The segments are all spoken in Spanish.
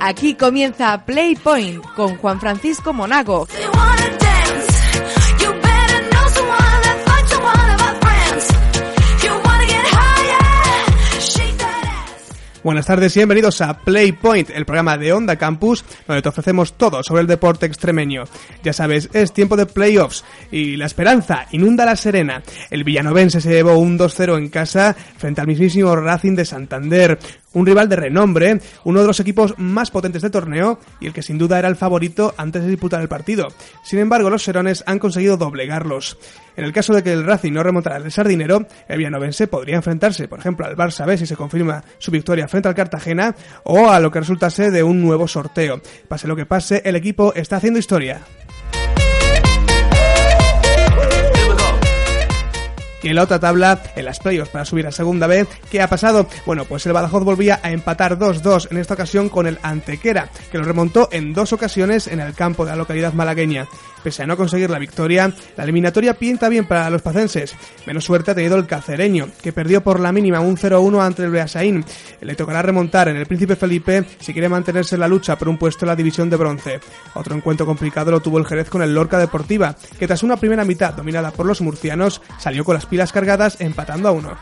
Aquí comienza Playpoint con Juan Francisco Monago, Buenas tardes y bienvenidos a Playpoint, el programa de Onda Campus, donde te ofrecemos todo sobre el deporte extremeño. Ya sabes, es tiempo de playoffs y la esperanza inunda la Serena. El villanovense se llevó un 2-0 en casa frente al mismísimo Racing de Santander un rival de renombre, uno de los equipos más potentes del torneo y el que sin duda era el favorito antes de disputar el partido. Sin embargo, los serones han conseguido doblegarlos. En el caso de que el Racing no remontara el sardinero, el villanovense podría enfrentarse, por ejemplo, al Barça B si se confirma su victoria frente al Cartagena o a lo que resultase de un nuevo sorteo. Pase lo que pase, el equipo está haciendo historia. En la otra tabla, en las playoffs para subir a segunda vez, ¿qué ha pasado? Bueno, pues el Badajoz volvía a empatar 2-2, en esta ocasión con el Antequera, que lo remontó en dos ocasiones en el campo de la localidad malagueña. Pese a no conseguir la victoria, la eliminatoria pinta bien para los pacenses. Menos suerte ha tenido el cacereño, que perdió por la mínima un 0-1 ante el Beasaín. Le tocará remontar en el Príncipe Felipe si quiere mantenerse en la lucha por un puesto en la división de bronce. Otro encuentro complicado lo tuvo el Jerez con el Lorca Deportiva, que tras una primera mitad dominada por los murcianos, salió con las pilas cargadas empatando a uno.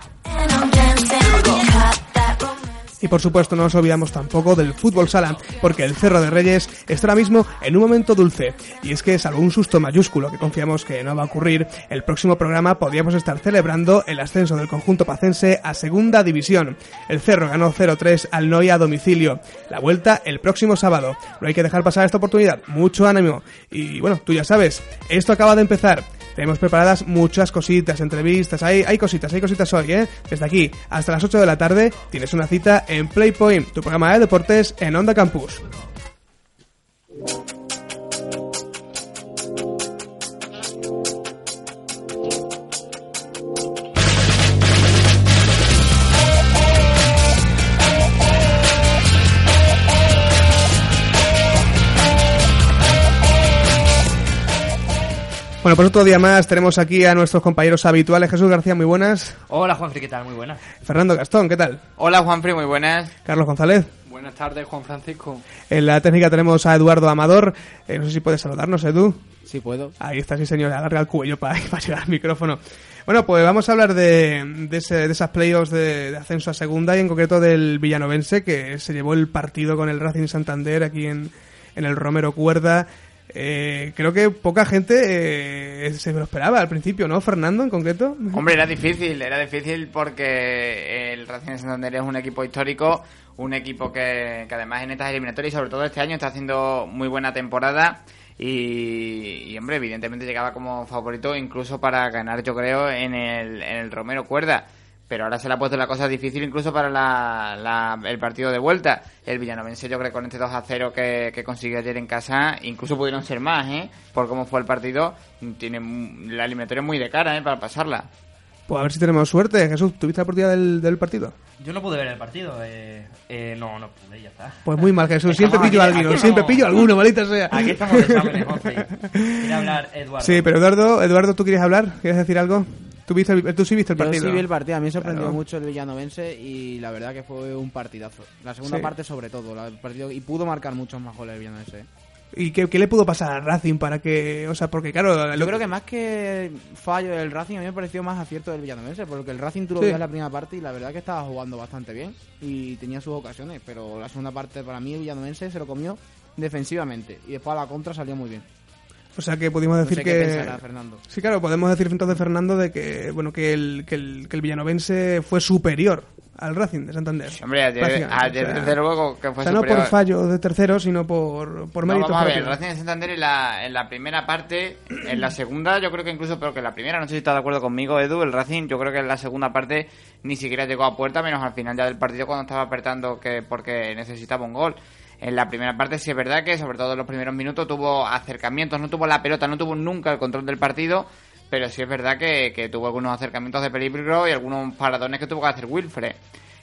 Y por supuesto no nos olvidamos tampoco del fútbol sala, porque el Cerro de Reyes está ahora mismo en un momento dulce. Y es que, salvo un susto mayúsculo que confiamos que no va a ocurrir, el próximo programa podríamos estar celebrando el ascenso del conjunto pacense a segunda división. El Cerro ganó 0-3 al Noia a domicilio. La vuelta el próximo sábado. No hay que dejar pasar esta oportunidad. Mucho ánimo. Y bueno, tú ya sabes, esto acaba de empezar. Tenemos preparadas muchas cositas, entrevistas, hay, hay cositas, hay cositas hoy, ¿eh? Desde aquí hasta las 8 de la tarde tienes una cita en Playpoint, tu programa de deportes en Onda Campus. Bueno, pues otro día más tenemos aquí a nuestros compañeros habituales. Jesús García, muy buenas. Hola Juanfri, ¿qué tal? Muy buenas. Fernando Gastón, ¿qué tal? Hola Juanfri, muy buenas. Carlos González. Buenas tardes, Juan Francisco. En la técnica tenemos a Eduardo Amador. Eh, no sé si puedes saludarnos, Edu. Sí, puedo. Ahí está, sí, señor. Alarga el cuello para, para llegar al micrófono. Bueno, pues vamos a hablar de, de, ese- de esas playoffs de, de ascenso a segunda y en concreto del Villanovense que se llevó el partido con el Racing Santander aquí en, en el Romero Cuerda. Eh, creo que poca gente eh, se lo esperaba al principio, ¿no, Fernando, en concreto? Hombre, era difícil, era difícil porque el Racing de Santander es un equipo histórico, un equipo que, que además en estas eliminatorias y sobre todo este año está haciendo muy buena temporada y, y, hombre, evidentemente llegaba como favorito incluso para ganar, yo creo, en el, en el Romero Cuerda. Pero ahora se le ha puesto la cosa difícil incluso para la, la- el partido de vuelta. El Villanovense, yo creo, con este 2 a 0 que, que consiguió ayer en casa, incluso pudieron ser más, ¿eh? Por cómo fue el partido, tiene mu- la eliminatoria muy de cara, ¿eh? Para pasarla. Pues a ver si tenemos suerte. Jesús, ¿tuviste la partida del, del partido? Yo no pude ver el partido. Eh, eh, no, no pude, ya está. Pues muy mal, Jesús. Siempre pillo a aquí- alguno, aquí siempre pillo a alguno, maldita sea. Aquí estamos de exámenes. Quiere hablar Eduardo. Sí, pero Eduardo, Eduardo, ¿tú quieres hablar? ¿Quieres decir algo? ¿Tú, viste el- tú sí viste el Yo partido? sí vi el partido, a mí me sorprendió Claro. mucho el villanovense y la verdad que fue un partidazo. La segunda Sí. parte sobre todo, la- el partido y pudo marcar muchos más goles el villanovense. ¿Y qué, qué le pudo pasar al Racing para que, o sea, porque claro, Yo creo que más que fallo del Racing, a mí me pareció más acierto del villanovense, porque el Racing tú lo Sí. veías en la primera parte y la verdad que estaba jugando bastante bien y tenía sus ocasiones, pero la segunda parte para mí el villanovense se lo comió defensivamente y después a la contra salió muy bien. O sea, que pudimos No decir sé que qué pensará Fernando. Sí, claro, podemos decir entonces Fernando de que bueno, que el que el, que el villanovense fue superior al Racing de Santander. Hombre, ayer, ayer o sea, desde luego que fue o sea, no superior. por fallo de tercero, sino por, por No, mérito vamos a ver, el. Racing de Santander en la, en la primera parte, en la segunda yo creo que incluso peor que en la primera, no sé si estás de acuerdo conmigo Edu, el Racing yo creo que en la segunda parte ni siquiera llegó a puerta, menos al final ya del partido cuando estaba apretando que porque necesitaba un gol. En la primera parte sí es verdad que sobre todo en los primeros minutos tuvo acercamientos, no tuvo la pelota, no tuvo nunca el control del partido, pero sí es verdad que, tuvo algunos acercamientos de peligro y algunos paradones que tuvo que hacer Wilfred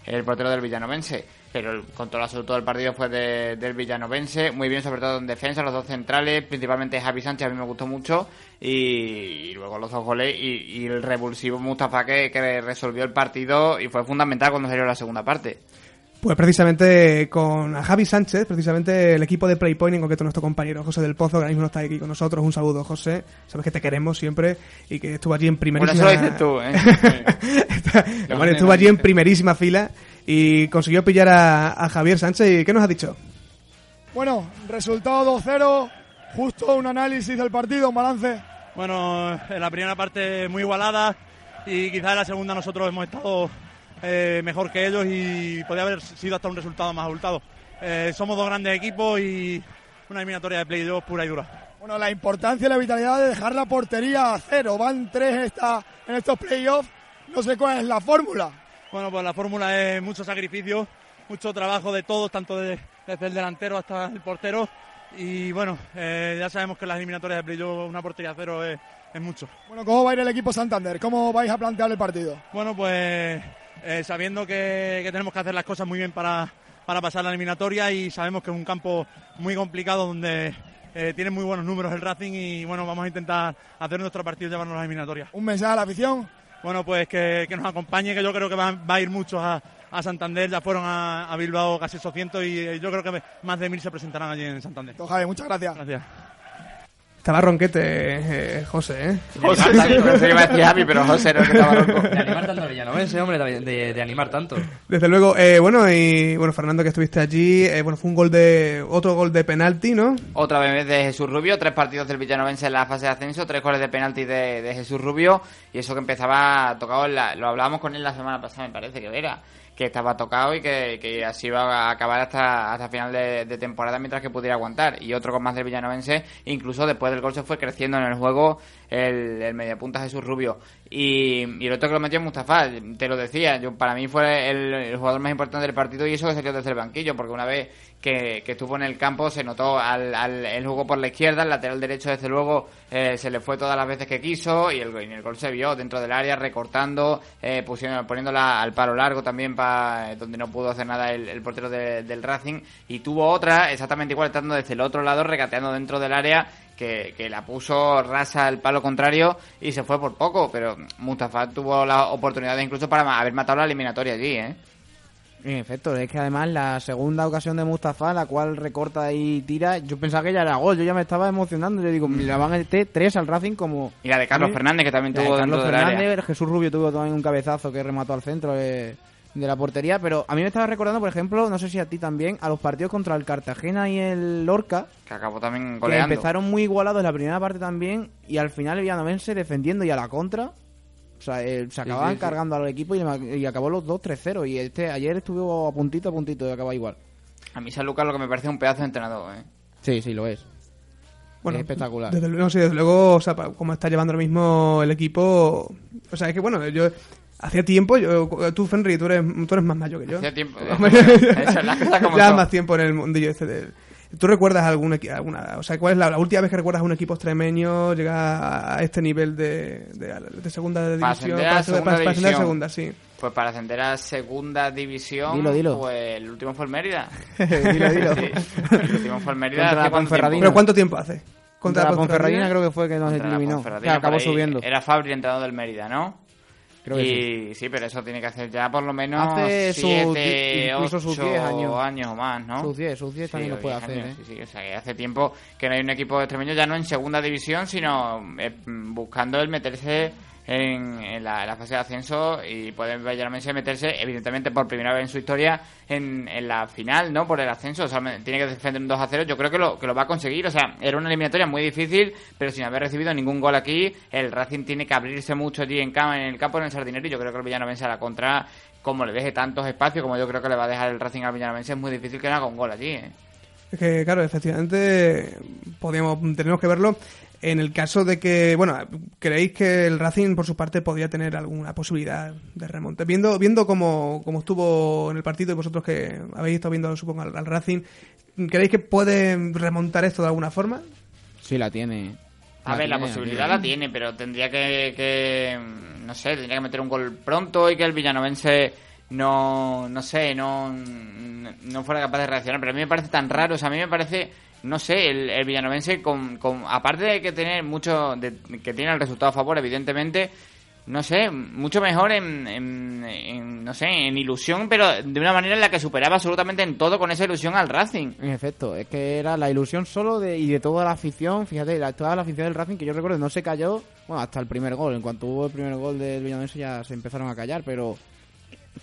el portero del Villanovense. Pero el control absoluto del partido fue de- del Villanovense. Muy bien, sobre todo en defensa, los dos centrales, principalmente Javi Sánchez, a mí me gustó mucho. Y, luego los dos goles y, y el revulsivo Mustafa que, que resolvió el partido y fue fundamental cuando salió la segunda parte. Pues precisamente con a Javi Sánchez, precisamente el equipo de Playpoint, en concreto nuestro compañero José del Pozo, que ahora mismo no está aquí con nosotros. Un saludo, José. Sabes que te queremos siempre y que estuvo allí en Bueno, primerísima... eso lo dices tú, ¿eh? Bueno, estuvo allí en primerísima fila y consiguió pillar a, a Javier Sánchez. ¿Y qué nos ha dicho? Bueno, resultado 2-0, justo un análisis del partido, un balance. Bueno, en la primera parte muy igualada y quizás en la segunda nosotros hemos estado eh, mejor que ellos y podría haber sido hasta un resultado más abultado. Eh, somos dos grandes equipos y una eliminatoria de playoff pura y dura. Bueno, la importancia y la vitalidad de dejar la portería a cero. Van tres en, esta, en estos playoffs. No sé cuál es la fórmula. Bueno, pues la fórmula es mucho sacrificio, mucho trabajo de todos, tanto de- desde el delantero hasta el portero. Y bueno, eh, ya sabemos que en las eliminatorias de playoff una portería a cero es, es mucho. Bueno, ¿cómo va a ir el equipo Santander? ¿Cómo vais a plantear el partido? Bueno, pues eh, sabiendo que, que tenemos que hacer las cosas muy bien para, para pasar la eliminatoria y sabemos que es un campo muy complicado donde eh, tiene muy buenos números el Racing y bueno, vamos a intentar hacer nuestro partido y llevarnos a la eliminatoria. ¿Un mensaje a la afición? Bueno, pues que, que nos acompañe, que yo creo que va, va a ir muchos a, a Santander, ya fueron a, a Bilbao casi 800 y eh, yo creo que más de mil se presentarán allí en Santander. Javi, muchas gracias. Gracias. Estaba ronquete, eh, José, ¿eh? José, sí, pensé que iba a decir Javi, pero José que estaba loco. De animar tanto al Villanovense, hombre, de, de- de animar tanto. Desde luego, eh, bueno, y bueno, Fernando, que estuviste allí, eh, bueno, fue un gol de, otro gol de penalti, ¿no? Otra vez de Jesús Rubio, tres partidos del Villanovense en la fase de ascenso, tres goles de penalti de, de Jesús Rubio y eso que empezaba tocado, en la- lo hablábamos con él la semana pasada, me parece que era, que estaba tocado y que, que así iba a acabar hasta, hasta final de, de temporada mientras que pudiera aguantar. Y otro con más del Villanovense, incluso después del gol se fue creciendo en el juego el, mediapunta Jesús Rubio. Y, el otro que lo metió Mustafa, te lo decía, yo para mí fue el, jugador más importante del partido y eso que salió desde el banquillo, porque una vez que, estuvo en el campo se notó al, al el juego por la izquierda, el lateral derecho desde luego eh, se le fue todas las veces que quiso y el, y el gol se vio dentro del área recortando, eh, pusiendo, poniéndola al palo largo también para donde no pudo hacer nada el, portero de- del Racing y tuvo otra exactamente igual estando desde el otro lado regateando dentro del área que, que la puso rasa al palo contrario y se fue por poco, pero Mustafa tuvo la oportunidad incluso para haber matado la eliminatoria allí, ¿eh? En efecto, es que además la segunda ocasión de Mustafa, la cual recorta y tira, yo pensaba que ya era gol, yo ya me estaba emocionando, yo digo, le van a meter tres al Racing como... Y la de Carlos Sí. Fernández, que también La de tuvo Carlos. Fernández, Jesús Rubio tuvo también un cabezazo que remató al centro de, de la portería, pero a mí me estaba recordando, por ejemplo, no sé si a ti también, a los partidos contra el Cartagena y el Lorca, Que acabó también que empezaron muy igualados en la primera parte también, y al final el Villanovense defendiendo y a la contra, o sea, eh, se acababan sí, sí. cargando al equipo y, acabó los 2-3-0, y este ayer estuvo a puntito a puntito de acabar igual. A mí San Lucas lo que me parece un pedazo de entrenador, ¿eh? Sí, sí, lo es. Bueno, Es espectacular. Desde luego, sí, desde luego, o sea, como está llevando ahora mismo el equipo, o sea, es que bueno, yo hacía tiempo, yo, tú Fenry, tú eres, tú eres más mayor que yo. Hacía tiempo. Hombre, Esa es la cosa como Llevas son. más tiempo en el mundillo este del- ¿Tú recuerdas algún alguna, o sea, cuál es la, la última vez que recuerdas a un equipo extremeño llegar a este nivel de, de, de segunda división? Para ascender a para- segunda para ascender a división. segunda, sí. Pues para ascender a segunda división, Dilo, dilo. pues el último fue el Mérida. dilo, dilo. Sí, el último fue el Mérida. Contra cuánto? ¿Pero cuánto tiempo hace? Contra la Ponferradina creo que fue que nos Contra eliminó. Que acabó subiendo. Era Fabri entrenador del Mérida, ¿no? Creo que y sí. pero eso tiene que hacer ya por lo menos Hace siete, incluso sus ocho 10 años. años o más, ¿no? Sus 10, sus 10 también o lo puede 10 hacer, años, ¿eh? Sí, sí, o sea, que hace tiempo que no hay un equipo extremeño ya no en segunda división, sino eh, buscando el meterse en, en la, fase de ascenso y poder Valladolid meterse, evidentemente, por primera vez en su historia en, en la final, ¿no? Por el ascenso, o sea, tiene que defender un 2 a 0, yo creo que lo, que lo va a conseguir, o sea, era una eliminatoria muy difícil, pero sin haber recibido ningún gol aquí, el Racing tiene que abrirse mucho allí en, en el campo, en el Sardinero, y yo creo que el Villanovense a la contra como le deje tantos espacios como yo creo que le va a dejar el Racing al Villanovense, es muy difícil que haga un gol allí. ¿eh? Es que, claro, efectivamente, podríamos, tenemos que verlo. En el caso de que, bueno, ¿creéis que el Racing, por su parte, podría tener alguna posibilidad de remonte? Viendo, viendo cómo, cómo estuvo en el partido y vosotros que habéis estado viendo, supongo, al, al Racing, ¿creéis que puede remontar esto de alguna forma? Sí, la tiene. A ver, la posibilidad tiene. la tiene, pero tendría que, que, no sé, tendría que meter un gol pronto y que el villanovense no, no sé, no, no fuera capaz de reaccionar. Pero a mí me parece tan raro, o sea, a mí me parece, no sé, el, villanovense, con, con, aparte de que tener mucho, de, que tiene el resultado a favor, evidentemente, no sé, mucho mejor en, en, en, no sé, en ilusión, pero de una manera en la que superaba absolutamente en todo con esa ilusión al Racing. En efecto, es que era la ilusión solo de, y de toda la afición, fíjate, la- toda la afición del Racing que yo recuerdo no se cayó, bueno, hasta el primer gol, en cuanto hubo el primer gol del Villanovense ya se empezaron a callar, pero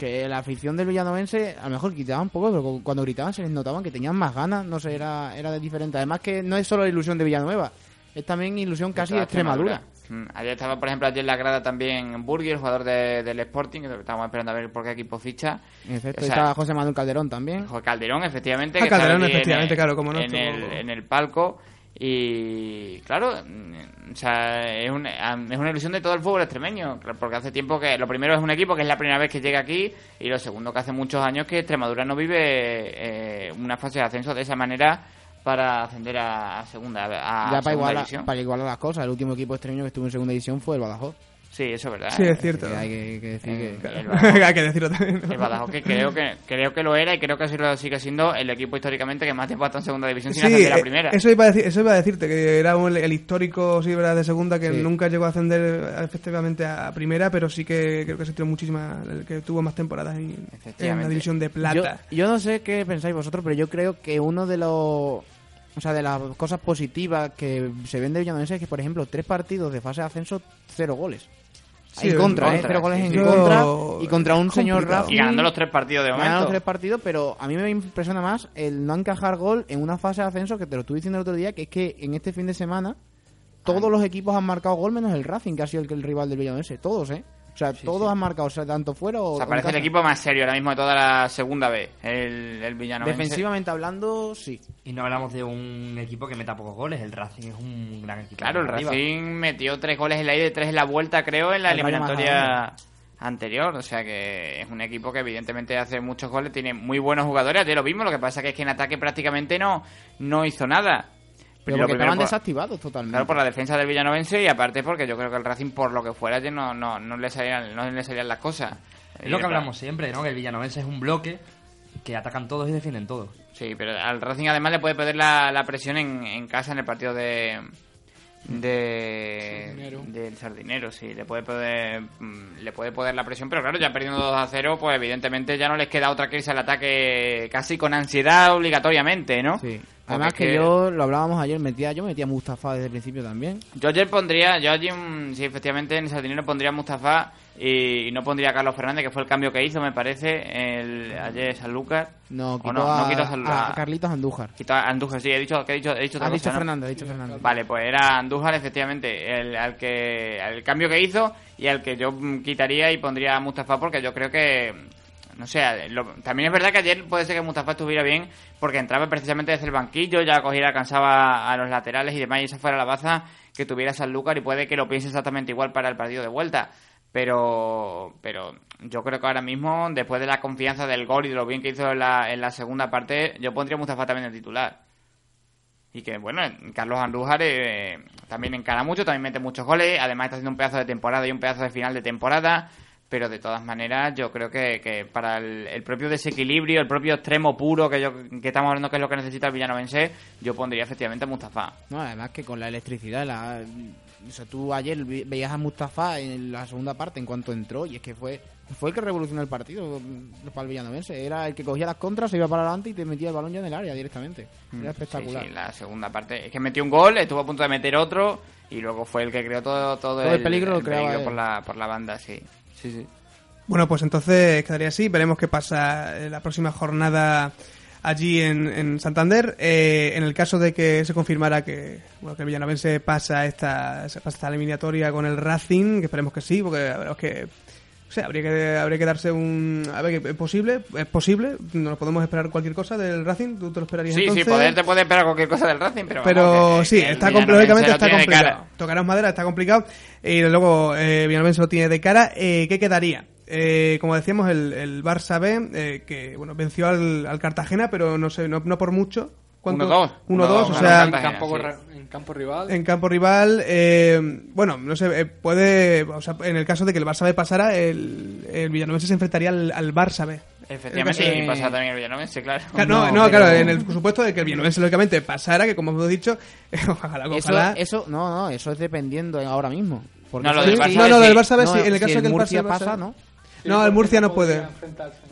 que la afición del Villanovense a lo mejor quitaban un poco, pero cuando gritaban se les notaban que tenían más ganas, no sé, era, era de diferente. Además que no es solo la ilusión de Villanueva, es también ilusión casi de Toda Extremadura. Mm, Ayer estaba, por ejemplo, ayer en la grada también Burgui, el jugador de- del Sporting, que estábamos esperando a ver por qué equipo ficha. En efecto, O sea, estaba José Manuel Calderón también. Jorge Calderón, efectivamente. Ah, que Calderón, allí en efectivamente, claro, como no En estuvo- el, en el palco. Y claro, mm, o sea, es una, es una ilusión de todo el fútbol extremeño. Porque hace tiempo que. Lo primero es un equipo que es la primera vez que llega aquí. Y lo segundo que hace muchos años que Extremadura no vive eh, una fase de ascenso de esa manera para ascender a, segunda. A, ya para segunda igualar, división. para igualar las cosas, el último equipo extremeño que estuvo en segunda división fue el Badajoz. Sí, eso es verdad. Sí, ¿eh? es cierto. Que hay que, que decir Eh, que... el Badajoz- Hay que decirlo también. ¿no? El Badajoz que creo que creo que lo era y creo que lo sigue siendo el equipo históricamente que más tiempo ha estado en segunda división sin Sí, ascender a eh, la primera. Eso iba, a decir, eso iba a decirte, que era un- el histórico, sí, ¿verdad? de segunda, que Sí. nunca llegó a ascender eh, efectivamente a primera, pero sí que creo que se tiró muchísimas, que tuvo más temporadas en, en la división de plata. yo no sé qué pensáis vosotros, pero yo creo que uno de los... O sea, de las cosas positivas que se ven de Villanovense es que, por ejemplo, tres partidos de fase de ascenso, cero goles. Sí, en contra, ¿eh? Cero goles sí, en contra. Y contra un señor. Racing. y ganando los tres partidos de momento. los tres partidos, pero a mí me impresiona más el no encajar gol en una fase de ascenso que te lo estuve diciendo el otro día, que es que en este fin de semana todos los equipos han marcado gol menos el Racing, que ha sido el, el rival del Villanovense. Todos, ¿eh? O sea, todos han marcado, o sea, tanto fuera o, O sea, parece el equipo más serio ahora mismo de toda la segunda B, el, el Villanovense. Defensivamente hablando, sí. Y no hablamos de un equipo que meta pocos goles. El Racing es un gran equipo. Claro, el Arriba. Racing metió tres goles en la ida y tres en la vuelta, creo, en la El eliminatoria anterior. O sea que es un equipo que evidentemente hace muchos goles, tiene muy buenos jugadores. Ayer lo mismo, lo que pasa que es que en ataque prácticamente no, no hizo nada. Pero Lo porque estaban por- desactivados totalmente. Claro, por la defensa del Villanovense y aparte porque yo creo que el Racing, por lo que fuera, no, no, no, le, salían, no le salían las cosas. Es lo que hablamos siempre, ¿no? Que el Villanovense es un bloque que atacan todos y defienden todos. Sí, pero al Racing además le puede perder la, la presión en, en casa en el partido de de Sardinero. del Sardinero, sí, le puede poder mm, le puede poder la presión, pero claro, ya perdiendo 2 a 0, pues evidentemente ya no les queda otra que irse al ataque casi con ansiedad obligatoriamente, ¿no? Sí. Además que, yo, lo hablábamos ayer, metía, yo metía a Mustafa desde el principio también. Yo ayer pondría, yo allí, mm, sí, efectivamente, en el Sardinero pondría a Mustafa y no pondría a Carlos Fernández, que fue el cambio que hizo, me parece, el, ayer Sanlúcar. No, ¿O quitó no? a, No quitó a a Carlitos Andújar. Quitó a Andújar, sí, he dicho, que he dicho, he dicho cosa, dicho ¿no? Fernández, ha dicho Fernández. Vale, pues era Andújar, efectivamente, el, al que, el cambio que hizo y al que yo mm, quitaría y pondría a Mustafa porque yo creo que, no sé, lo- también es verdad que ayer puede ser que Mustafa estuviera bien porque entraba precisamente desde el banquillo, ya cogiera, alcanzaba a los laterales y demás y esa fuera la baza que tuviera Sanlúcar y puede que lo piense exactamente igual para el partido de vuelta. Pero, pero yo creo que ahora mismo, después de la confianza del gol y de lo bien que hizo en la, en la segunda parte, yo pondría a Mustafa también de titular. Y que, bueno, Carlos Andújar eh, también encara mucho, también mete muchos goles, además está haciendo un pedazo de temporada y un pedazo de final de temporada, pero de todas maneras yo creo que, que para el, el propio desequilibrio, el propio extremo puro que, yo, que estamos hablando que es lo que necesita el villanovense, yo pondría efectivamente a Mustafa. No, además que con la electricidad, la, o sea, tú ayer veías a Mustafa en la segunda parte en cuanto entró y es que fue fue el que revolucionó el partido mm, para el Villanovense. Era el que cogía las contras, se iba para adelante y te metía el balón ya en el área directamente. Era espectacular. Sí, sí, la segunda parte. Es que metió un gol, estuvo a punto de meter otro y luego fue el que creó todo, todo, Todo el peligro él. por la, por la banda, sí. Sí, sí. Bueno, pues entonces quedaría así. Veremos qué pasa en la próxima jornada allí en, en Santander. Eh, en el caso de que se confirmara que, bueno, que Villanovense pasa esta, se pasa esta eliminatoria con el Racing, que esperemos que sí, porque la verdad es que O sea, habría que, habría que darse un... A ver, ¿es posible? ¿Es posible? ¿Nos podemos esperar cualquier cosa del Racing? ¿Tú te lo esperarías Sí, entonces? sí, poder te puede esperar cualquier cosa del Racing, pero. Pero vamos, que- sí, que está Villanovense lógicamente está complicado. cara. Tocarás madera, está complicado. Y luego eh, Villarreal se lo tiene de cara. Eh, ¿Qué quedaría? Eh, como decíamos, el, el Barça B, eh, que bueno, venció al, al Cartagena, pero no sé, no, no por mucho. ¿Cuánto? 1-2. 1-2, o 1-2, sea, en, campo, sí. en campo rival. en campo rival, eh, bueno, no sé, eh, puede, o sea, en el caso de que el Barça B pasara, el, el Villanovense se enfrentaría al, al Barça B. Efectivamente, En el y caso- pasa también el Villanovense, claro. Claro, no, No, no, pero- claro, en el supuesto de que el Villanovense lógicamente pasara, que como hemos dicho, ojalá, Eso, ojalá. eso, no, no, eso es dependiendo ahora mismo. Porque No, lo eso- del Sí, Barça no, B no, sí. del Barça B No, sí, en el si caso de que el Murcia Barça pasa, B- ¿no? No, el Murcia no puede.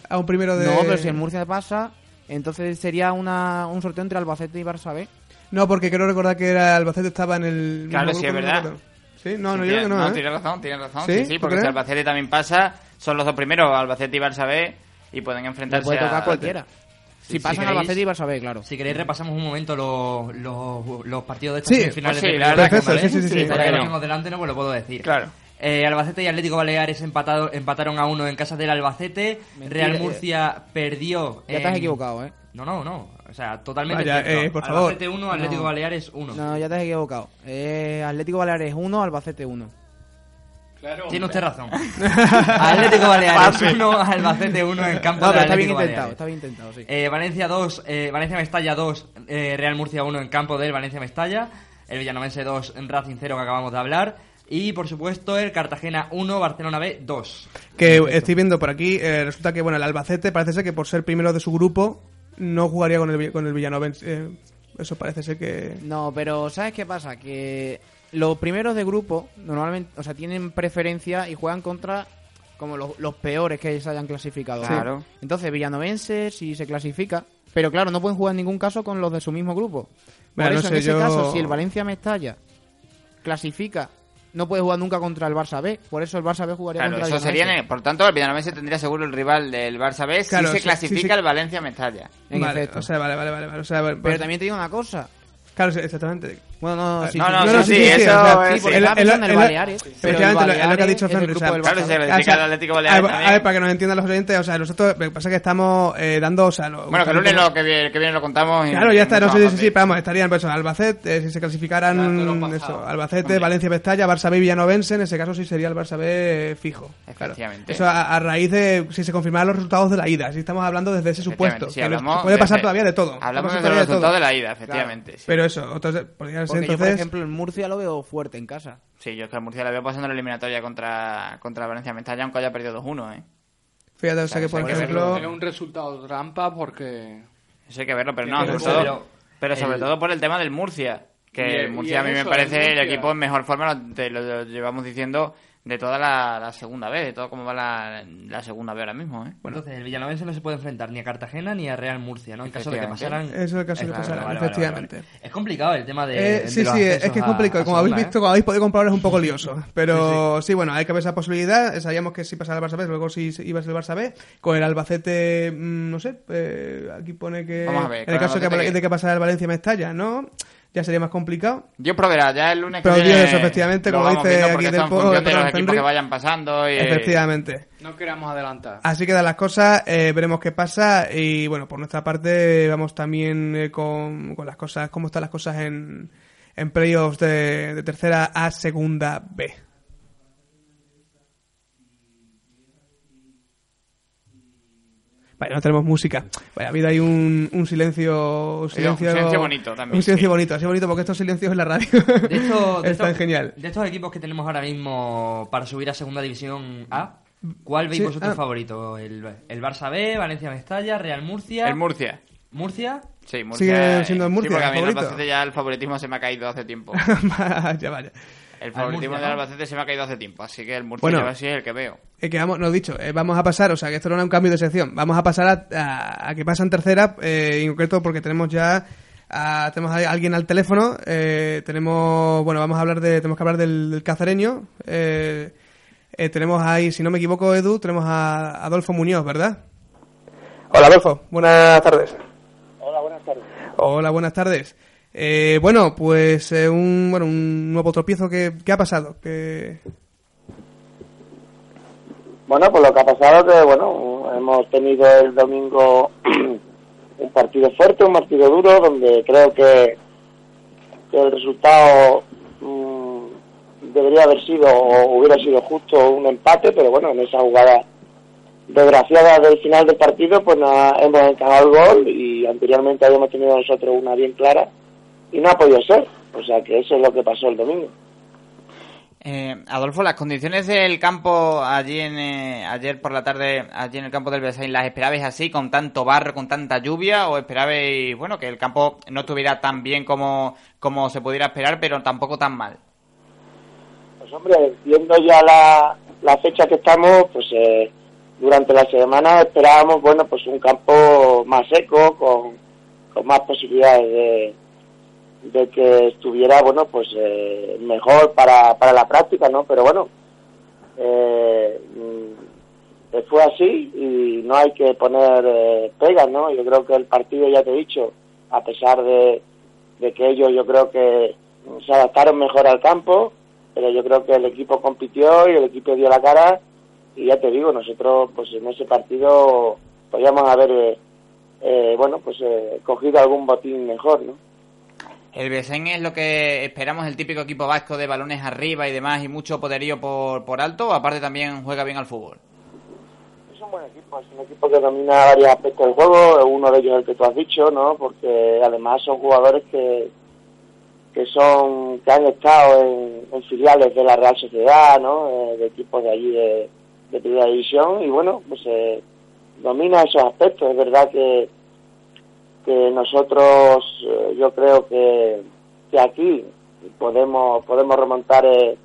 A un primero de. No, pero si el Murcia pasa, entonces sería una, un sorteo entre Albacete y Barça B. No, porque quiero recordar que era Albacete estaba en el. Claro, sí, es verdad. Sí, no, no, yo creo que tiene- no. ¿eh? tienes razón, tienes razón. ¿Sí? Sí, sí, ¿Tú porque si? Albacete también pasa, son los dos primeros, Albacete y Barça B, y pueden enfrentarse puede tocar a... cualquiera. Si si pasan queréis- Albacete y Barça B, claro. Si queréis repasamos un momento los, los, los partidos de estas Sí, semifinales pues sí, de la verdad que Perfecto, ¿vale? sí, sí, sí, sí. Ya que lo delante no pues lo puedo decir. Claro. Eh, Albacete y Atlético Baleares empatado, empataron a uno en casa del Albacete. Mentira, Real eh. Murcia perdió. Ya te has en- equivocado, ¿eh? No, no, no. O sea, totalmente. Vaya, eh, por favor. Albacete 1, Atlético No. Baleares 1. No, ya te has equivocado. Eh, Atlético Baleares 1, Albacete 1. Claro, Tiene usted razón. Atlético Baleares 1, Albacete 1 en campo No, de pero está bien Atlético intentado, Baleares. está bien intentado, sí. Eh, Valencia 2, eh, Valencia Mestalla 2, eh, Real Murcia 1 en campo del Valencia Mestalla. El Villanovense 2, en Racing 0 que acabamos de hablar. Y por supuesto el Cartagena 1, Barcelona B 2. Que estoy viendo por aquí, eh, resulta que bueno, el Albacete parece ser que por ser primero de su grupo no jugaría con el, con el Villanovense. Eh, eso parece ser que. No, pero ¿sabes qué pasa? Que los primeros de grupo normalmente, o sea, tienen preferencia y juegan contra como los, los peores que se hayan clasificado. Claro. Entonces, Villanovense si se clasifica, pero claro, no pueden jugar en ningún caso con los de su mismo grupo. Por Mira, no eso, sé, en ese yo- caso, si el Valencia Mestalla clasifica, no puede jugar nunca contra el Barça B. Por eso el Barça B jugaría Claro, contra el sería, Villanovense. por tanto, el Villanovense tendría seguro el rival del Barça B Claro, si se sí, clasifica sí, sí. el Valencia Mestalla. En vale, o sea, vale, vale, vale. vale, o sea, Pero pues- también te digo una cosa. Claro, sí, exactamente. Bueno, no, sí, no, sí, no, sí, sí, no, sí, sí, sí, eso o sea, es- Sí, el- el- el el- Baleares. efectivamente, lo- es lo que ha dicho o sea, Claro, se Ah, o sea, a, ver, a ver, para que nos entiendan los oyentes, o sea, nosotros, lo que pasa es que estamos eh, dando, o sea, lo- Bueno, que el lunes lo que viene, que viene lo contamos. y- Claro, ya está, no sé si sí, pero vamos, estarían pues, Albacete, eh, si se clasificaran Claro, eso. Albacete, Valencia, Mestalla, Barça B y Villanovense, en ese caso sí sería el Barça B fijo. Claro. Efectivamente. Eso a, a raíz de si se confirmaran los resultados de la ida, si estamos hablando desde ese supuesto. Sí, puede pasar todavía de todo. Hablamos de los resultados de la ida, efectivamente. sí. Pero eso, entonces, podría ser Porque yo, por ejemplo, en Murcia lo veo fuerte en casa. Sí, yo es que al Murcia la veo pasando en la eliminatoria contra, contra Valencia Mestalla, aunque haya perdido 2-1, ¿eh? Fíjate, o sea que por ejemplo... Es un resultado trampa porque Eso hay que verlo, pero no, pero sobre todo, pero pero sobre el- todo por el tema del Murcia. Que el Murcia a mí me parece el equipo en mejor forma, lo, te lo, lo llevamos diciendo de toda la, la segunda vez, de todo cómo va la, la segunda vez ahora mismo, ¿eh? Entonces el Villanovense no se puede enfrentar ni a Cartagena ni a Real Murcia, ¿no? En caso de que pasaran... Eso es el caso de que pasara, Vale, vale, efectivamente. vale, vale. Es complicado el tema de... Eh, de sí, los sí, es que es complicado. a Como habéis segunda, visto, ¿eh? como habéis podido comprobar, es un poco lioso. Pero sí, bueno, hay que ver esa posibilidad. Sabíamos que si pasaba el Barça B, luego si iba a ser el Barça B. Con el Albacete, mm, no sé, eh, aquí pone que. Vamos a ver, en el caso de que, de que pasara el Valencia Mestalla, ¿no? Ya sería más complicado. Yo proveerá, ya el lunes Pero que Dios, viene efectivamente, lo como dice aquí del esto en po- función de Fran los equipos Henry. que vayan pasando y... Efectivamente. no queramos adelantar. Así quedan las cosas, eh, veremos qué pasa y bueno, por nuestra parte vamos también eh, con, con las cosas, cómo están las cosas en, en playoffs de, de tercera a segunda B. Vale, no tenemos música. Vale, ha habido ahí un, un silencio, un silencio, silencio bonito también, Un silencio sí. bonito, así bonito porque estos silencios en la radio De hecho, de están estos- genial. De estos equipos que tenemos ahora mismo para subir a Segunda División A, ¿cuál veis Sí, vosotros ah. favorito? ¿El, ¿El Barça B, Valencia Mestalla, Real Murcia? El Murcia. ¿Murcia? Sí, Murcia. Sigue eh, siendo el sí, Murcia, porque a el mí el ya el favoritismo se me ha caído hace tiempo. ya vaya. El favoritismo del ¿no? Albacete se me ha caído hace tiempo, así que el Murcia Bueno. lleva así es el que veo. Eh, que vamos, no he dicho, eh, vamos a pasar, o sea, que esto no era un cambio de sección, vamos a pasar a, a- a que pasa en tercera, eh, en concreto porque tenemos ya, a- tenemos a alguien al teléfono, eh, tenemos, bueno, vamos a hablar de, tenemos que hablar del, del cacereño, eh, eh, tenemos ahí, si no me equivoco, Edu, tenemos a Adolfo Muñoz, ¿verdad? Hola, Adolfo, buenas tardes. Hola, buenas tardes. Hola, buenas tardes. Eh, bueno, pues eh, un, bueno, un nuevo tropiezo que, ¿qué ha pasado? Que... Bueno, pues lo que ha pasado que, bueno, hemos tenido el domingo un partido fuerte, un partido duro, donde creo que, que el resultado mm, debería haber sido o hubiera sido justo un empate, pero bueno, en esa jugada desgraciada del final del partido, pues nada, hemos encajado el gol y anteriormente habíamos tenido nosotros una bien clara y no ha podido ser. O sea que eso es lo que pasó el domingo. Eh, Adolfo, las condiciones del campo allí en, eh, ayer por la tarde, allí en el campo del Besain, ¿las esperabais así, con tanto barro, con tanta lluvia? ¿O esperabais, bueno, que el campo no estuviera tan bien como, como se pudiera esperar, pero tampoco tan mal? Pues hombre, viendo ya la, la fecha que estamos, pues eh, durante la semana esperábamos, bueno, pues un campo más seco, con, con más posibilidades de, de que estuviera, bueno, pues eh, mejor para, para la práctica, ¿no? Pero bueno, eh, mm, fue así y no hay que poner eh, pegas, ¿no? Yo creo que el partido, ya te he dicho, a pesar de, de que ellos yo creo que se adaptaron mejor al campo, pero yo creo que el equipo compitió y el equipo dio la cara y ya te digo, nosotros pues en ese partido podríamos haber, eh, eh, bueno, pues eh, cogido algún botín mejor, ¿no? El Besen es lo que esperamos, el típico equipo vasco de balones arriba y demás y mucho poderío por, por alto, aparte también juega bien al fútbol. Es un buen equipo, es un equipo que domina varios aspectos del juego, uno de ellos el que tú has dicho, ¿no? Porque además son jugadores que que son que han estado en, en filiales de la Real Sociedad, ¿no? Eh, de equipos de allí de, de primera división y bueno, pues eh, domina esos aspectos. Es verdad que que nosotros eh, yo creo que, que aquí podemos podemos remontar eh,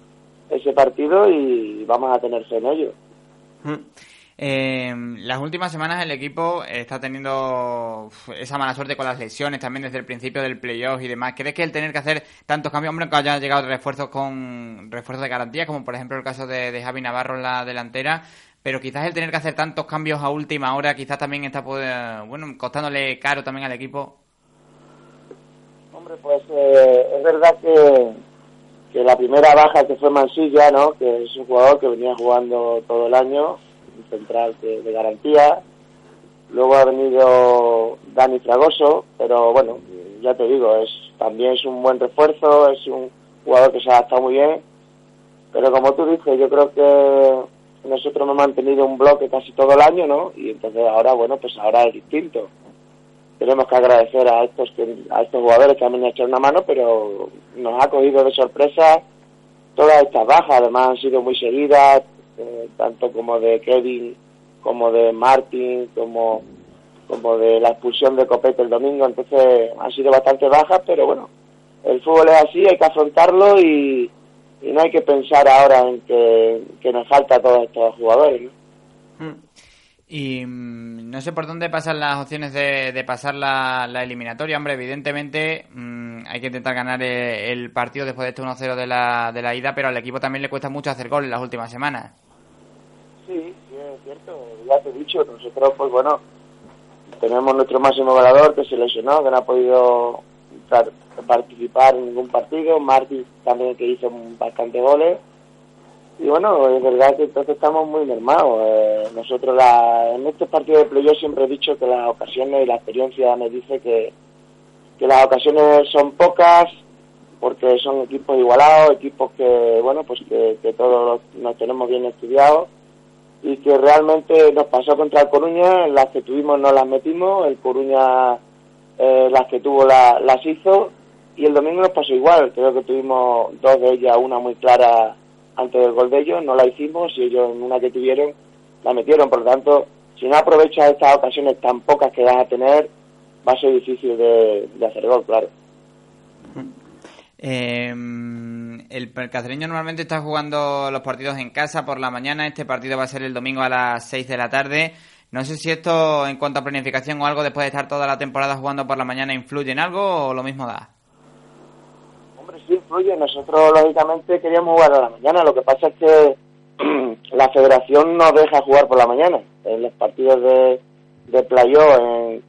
ese partido y vamos a tener fe en ello. Eh, las últimas semanas el equipo está teniendo esa mala suerte con las lesiones también desde el principio del playoff y demás. ¿Crees que el tener que hacer tantos cambios, hombre, que hayan llegado refuerzos con refuerzos de garantía, como por ejemplo el caso de Javi Navarro en la delantera, pero quizás el tener que hacer tantos cambios a última hora quizás también está pues, bueno costándole caro también al equipo Hombre, pues eh, es verdad que, que la primera baja que fue Mansilla, ¿no? Que es un jugador que venía jugando todo el año, un central que- de garantía. Luego ha venido Dani Fragoso, pero bueno, ya te digo, es también es un buen refuerzo, es un jugador que se ha adaptado muy bien. Pero como tú dices, yo creo que nosotros hemos mantenido un bloque casi todo el año, ¿no? Y entonces ahora, bueno, pues ahora es distinto. Tenemos que agradecer a estos que, a estos jugadores que han venido a echar una mano, pero nos ha cogido de sorpresa todas estas bajas. Además han sido muy seguidas, eh, tanto como de Kevin, como de Martin, como como de la expulsión de Copete el domingo. Entonces han sido bastante bajas, pero bueno, el fútbol es así, hay que afrontarlo y, y no hay que pensar ahora en que, que nos falta a todos estos jugadores. ¿no? y mm, no sé por dónde pasan las opciones de, de pasar la, la eliminatoria hombre evidentemente mm, hay que intentar ganar eh, el partido después de este 1-0 de la, de la ida pero al equipo también le cuesta mucho hacer gol en las últimas semanas Sí, sí, es cierto. Ya te he dicho, nosotros, pues bueno, tenemos nuestro máximo goleador que se lesionó, que no ha podido participar en ningún partido. Martín también que hizo bastante goles. Y bueno, es verdad que entonces estamos muy mermados. Eh, nosotros la, en estos partidos de playoff siempre he dicho que las ocasiones y la experiencia me dice que, que las ocasiones son pocas porque son equipos igualados, equipos que, bueno, pues que, que todos nos tenemos bien estudiados y que realmente nos pasó contra el Coruña, las que tuvimos no las metimos, el Coruña eh, las que tuvo la- las hizo y el domingo nos pasó igual, creo que tuvimos dos de ellas, una muy clara antes del gol de ellos, no la hicimos y ellos en una que tuvieron la metieron, por lo tanto, si no aprovechas estas ocasiones tan pocas que vas a tener, va a ser difícil de, hacer gol, claro. Eh, el, el cacereño normalmente está jugando los partidos en casa por la mañana. Este partido va a ser el domingo a las 6 de la tarde. No sé si esto, en cuanto a planificación o algo, después de estar toda la temporada jugando por la mañana, influye en algo o lo mismo da. Hombre, sí influye. Nosotros, lógicamente, queríamos jugar a la mañana. Lo que pasa es que la federación no deja jugar por la mañana. En los partidos de, de playoff, en,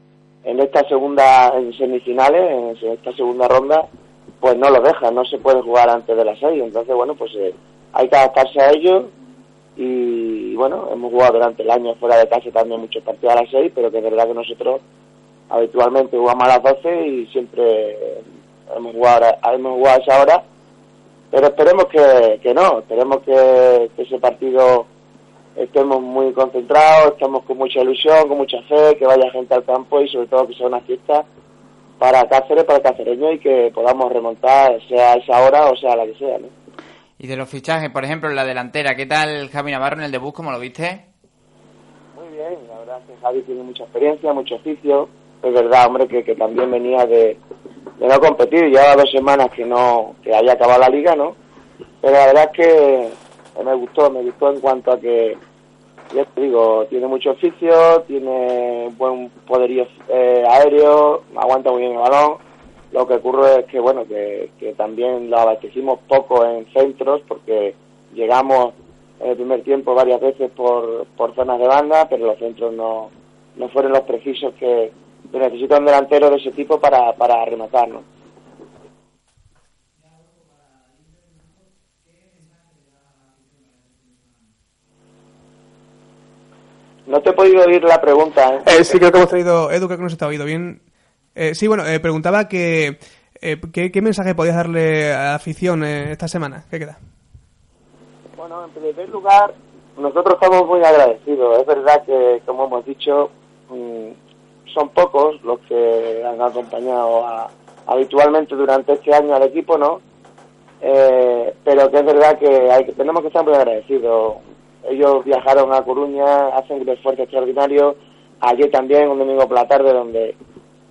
en esta segunda, en semifinales, en esta segunda ronda, pues no lo deja. No se puede jugar antes de las seis. Entonces, bueno, pues eh, hay que adaptarse a ello. Y bueno, hemos jugado durante el año fuera de casa también muchos partidos a las 6, pero que es verdad que nosotros habitualmente jugamos a las 12 y siempre hemos jugado, hemos jugado a esa hora, pero esperemos que, que no, esperemos que, ese partido estemos muy concentrados, estemos con mucha ilusión, con mucha fe, que vaya gente al campo y sobre todo que sea una fiesta para Cáceres, para el cacereño y que podamos remontar, sea a esa hora o sea a la que sea, ¿no? Y de los fichajes, por ejemplo, en la delantera, ¿qué tal Javi Navarro en el debut? ¿Cómo lo viste? Muy bien, la verdad es que Javi tiene mucha experiencia, mucho oficio. Es verdad, hombre, que, que también venía de, de no competir. Llevaba dos semanas que no que había acabado la liga, ¿no? Pero la verdad es que me gustó, me gustó en cuanto a que, ya te digo, tiene mucho oficio, tiene buen poderío eh, aéreo, aguanta muy bien el balón. Lo que ocurre es que, bueno, que, también lo abastecimos poco en centros porque llegamos en el primer tiempo varias veces por, por zonas de banda, pero los centros no, no fueron los precisos que, que necesita un delantero de ese tipo para, para rematar, ¿no? Te he podido oír la pregunta, ¿eh? Eh, sí, creo que hemos traído. Edu, creo que no se está oído bien. Eh, sí, bueno, eh, preguntaba que. eh, ¿qué, qué mensaje podías darle a la afición eh, esta semana? ¿Qué queda? Bueno, en primer lugar, nosotros estamos muy agradecidos. Es verdad que, como hemos dicho, mm, son pocos los que han acompañado a- habitualmente durante este año al equipo, ¿no? Eh, pero que es verdad que, hay, tenemos que estar muy agradecidos. Ellos viajaron a Coruña, hacen un esfuerzo extraordinario. Ayer también, un domingo por la tarde, donde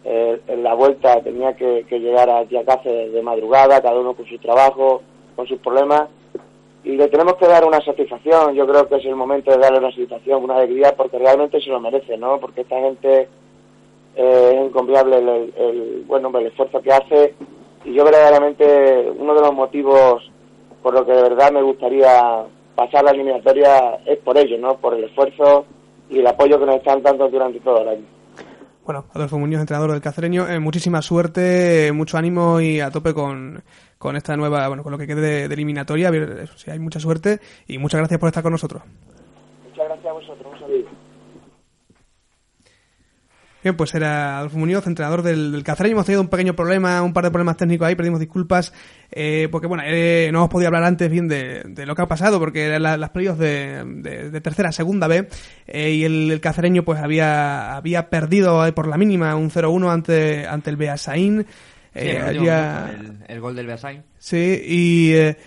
eh, en la vuelta tenía que, llegar aquí a Cáceres de madrugada, cada uno con su trabajo, con sus problemas y le tenemos que dar una satisfacción. Yo creo que es el momento de darle una satisfacción, una alegría, porque realmente se lo merece, ¿no? Porque esta gente eh, es encomiable el, el- el- bueno, el esfuerzo que hace y yo verdaderamente uno de los motivos por lo que de verdad me gustaría pasar la eliminatoria es por ello, ¿no? Por el esfuerzo y el apoyo que nos están dando durante todo el año. Bueno, Adolfo Muñoz, entrenador del Cacereño, eh, muchísima suerte, mucho ánimo y a tope con, con esta nueva, bueno, con lo que quede de, de eliminatoria. A ver, eso sí, hay mucha suerte y muchas gracias por estar con nosotros. Muchas gracias a vosotros, un saludo. Bien, pues era Adolfo Muñoz, entrenador del, del Cacereño. Hemos tenido un pequeño problema, un par de problemas técnicos ahí, pedimos disculpas, eh, porque bueno, eh, no hemos podido hablar antes bien de, de lo que ha pasado, porque eran la- las playoffs de, de, de tercera, segunda B, eh, y el, el Cacereño pues había, había perdido por la mínima un 0-1 ante, ante el Beasain. Sí, Eh, el había- el, el gol del Beasain. Sí, y... Eh,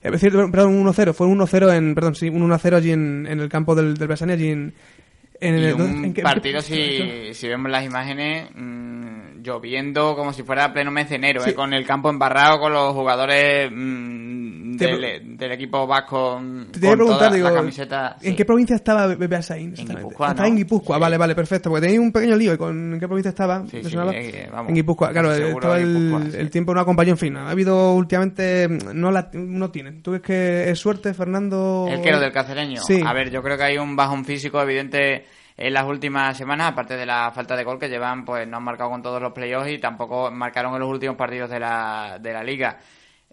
es decir, perdón, un 1-0, fue un 1-0 en, perdón, sí, un 1-0 allí en, en el campo del, del allí en... en Y el- un ¿en qué- partido, si, si vemos las imágenes, mm, lloviendo como si fuera pleno mes de enero, Sí. ¿eh? con el campo embarrado, con los jugadores mm, Te del, del equipo vasco Te con preguntar, toda digo, la camiseta. ¿en sí. qué provincia estaba Be- Beasain? exactamente? Guipúzcoa, Estaba ¿no? en Guipúzcoa, Sí. vale, vale, perfecto, porque tenía un pequeño lío con en qué provincia estaba. Eh, vamos, en Guipúzcoa, claro, estaba el, el tiempo no acompañó, en fin, ha habido últimamente, mm, no la, no tienen. ¿Tú ves que es suerte, Fernando? El que lo del cacereño. Sí. A ver, yo creo que hay un bajón físico evidente en las últimas semanas, aparte de la falta de gol que llevan, pues no han marcado con todos los playoffs y tampoco marcaron en los últimos partidos de la, de la liga.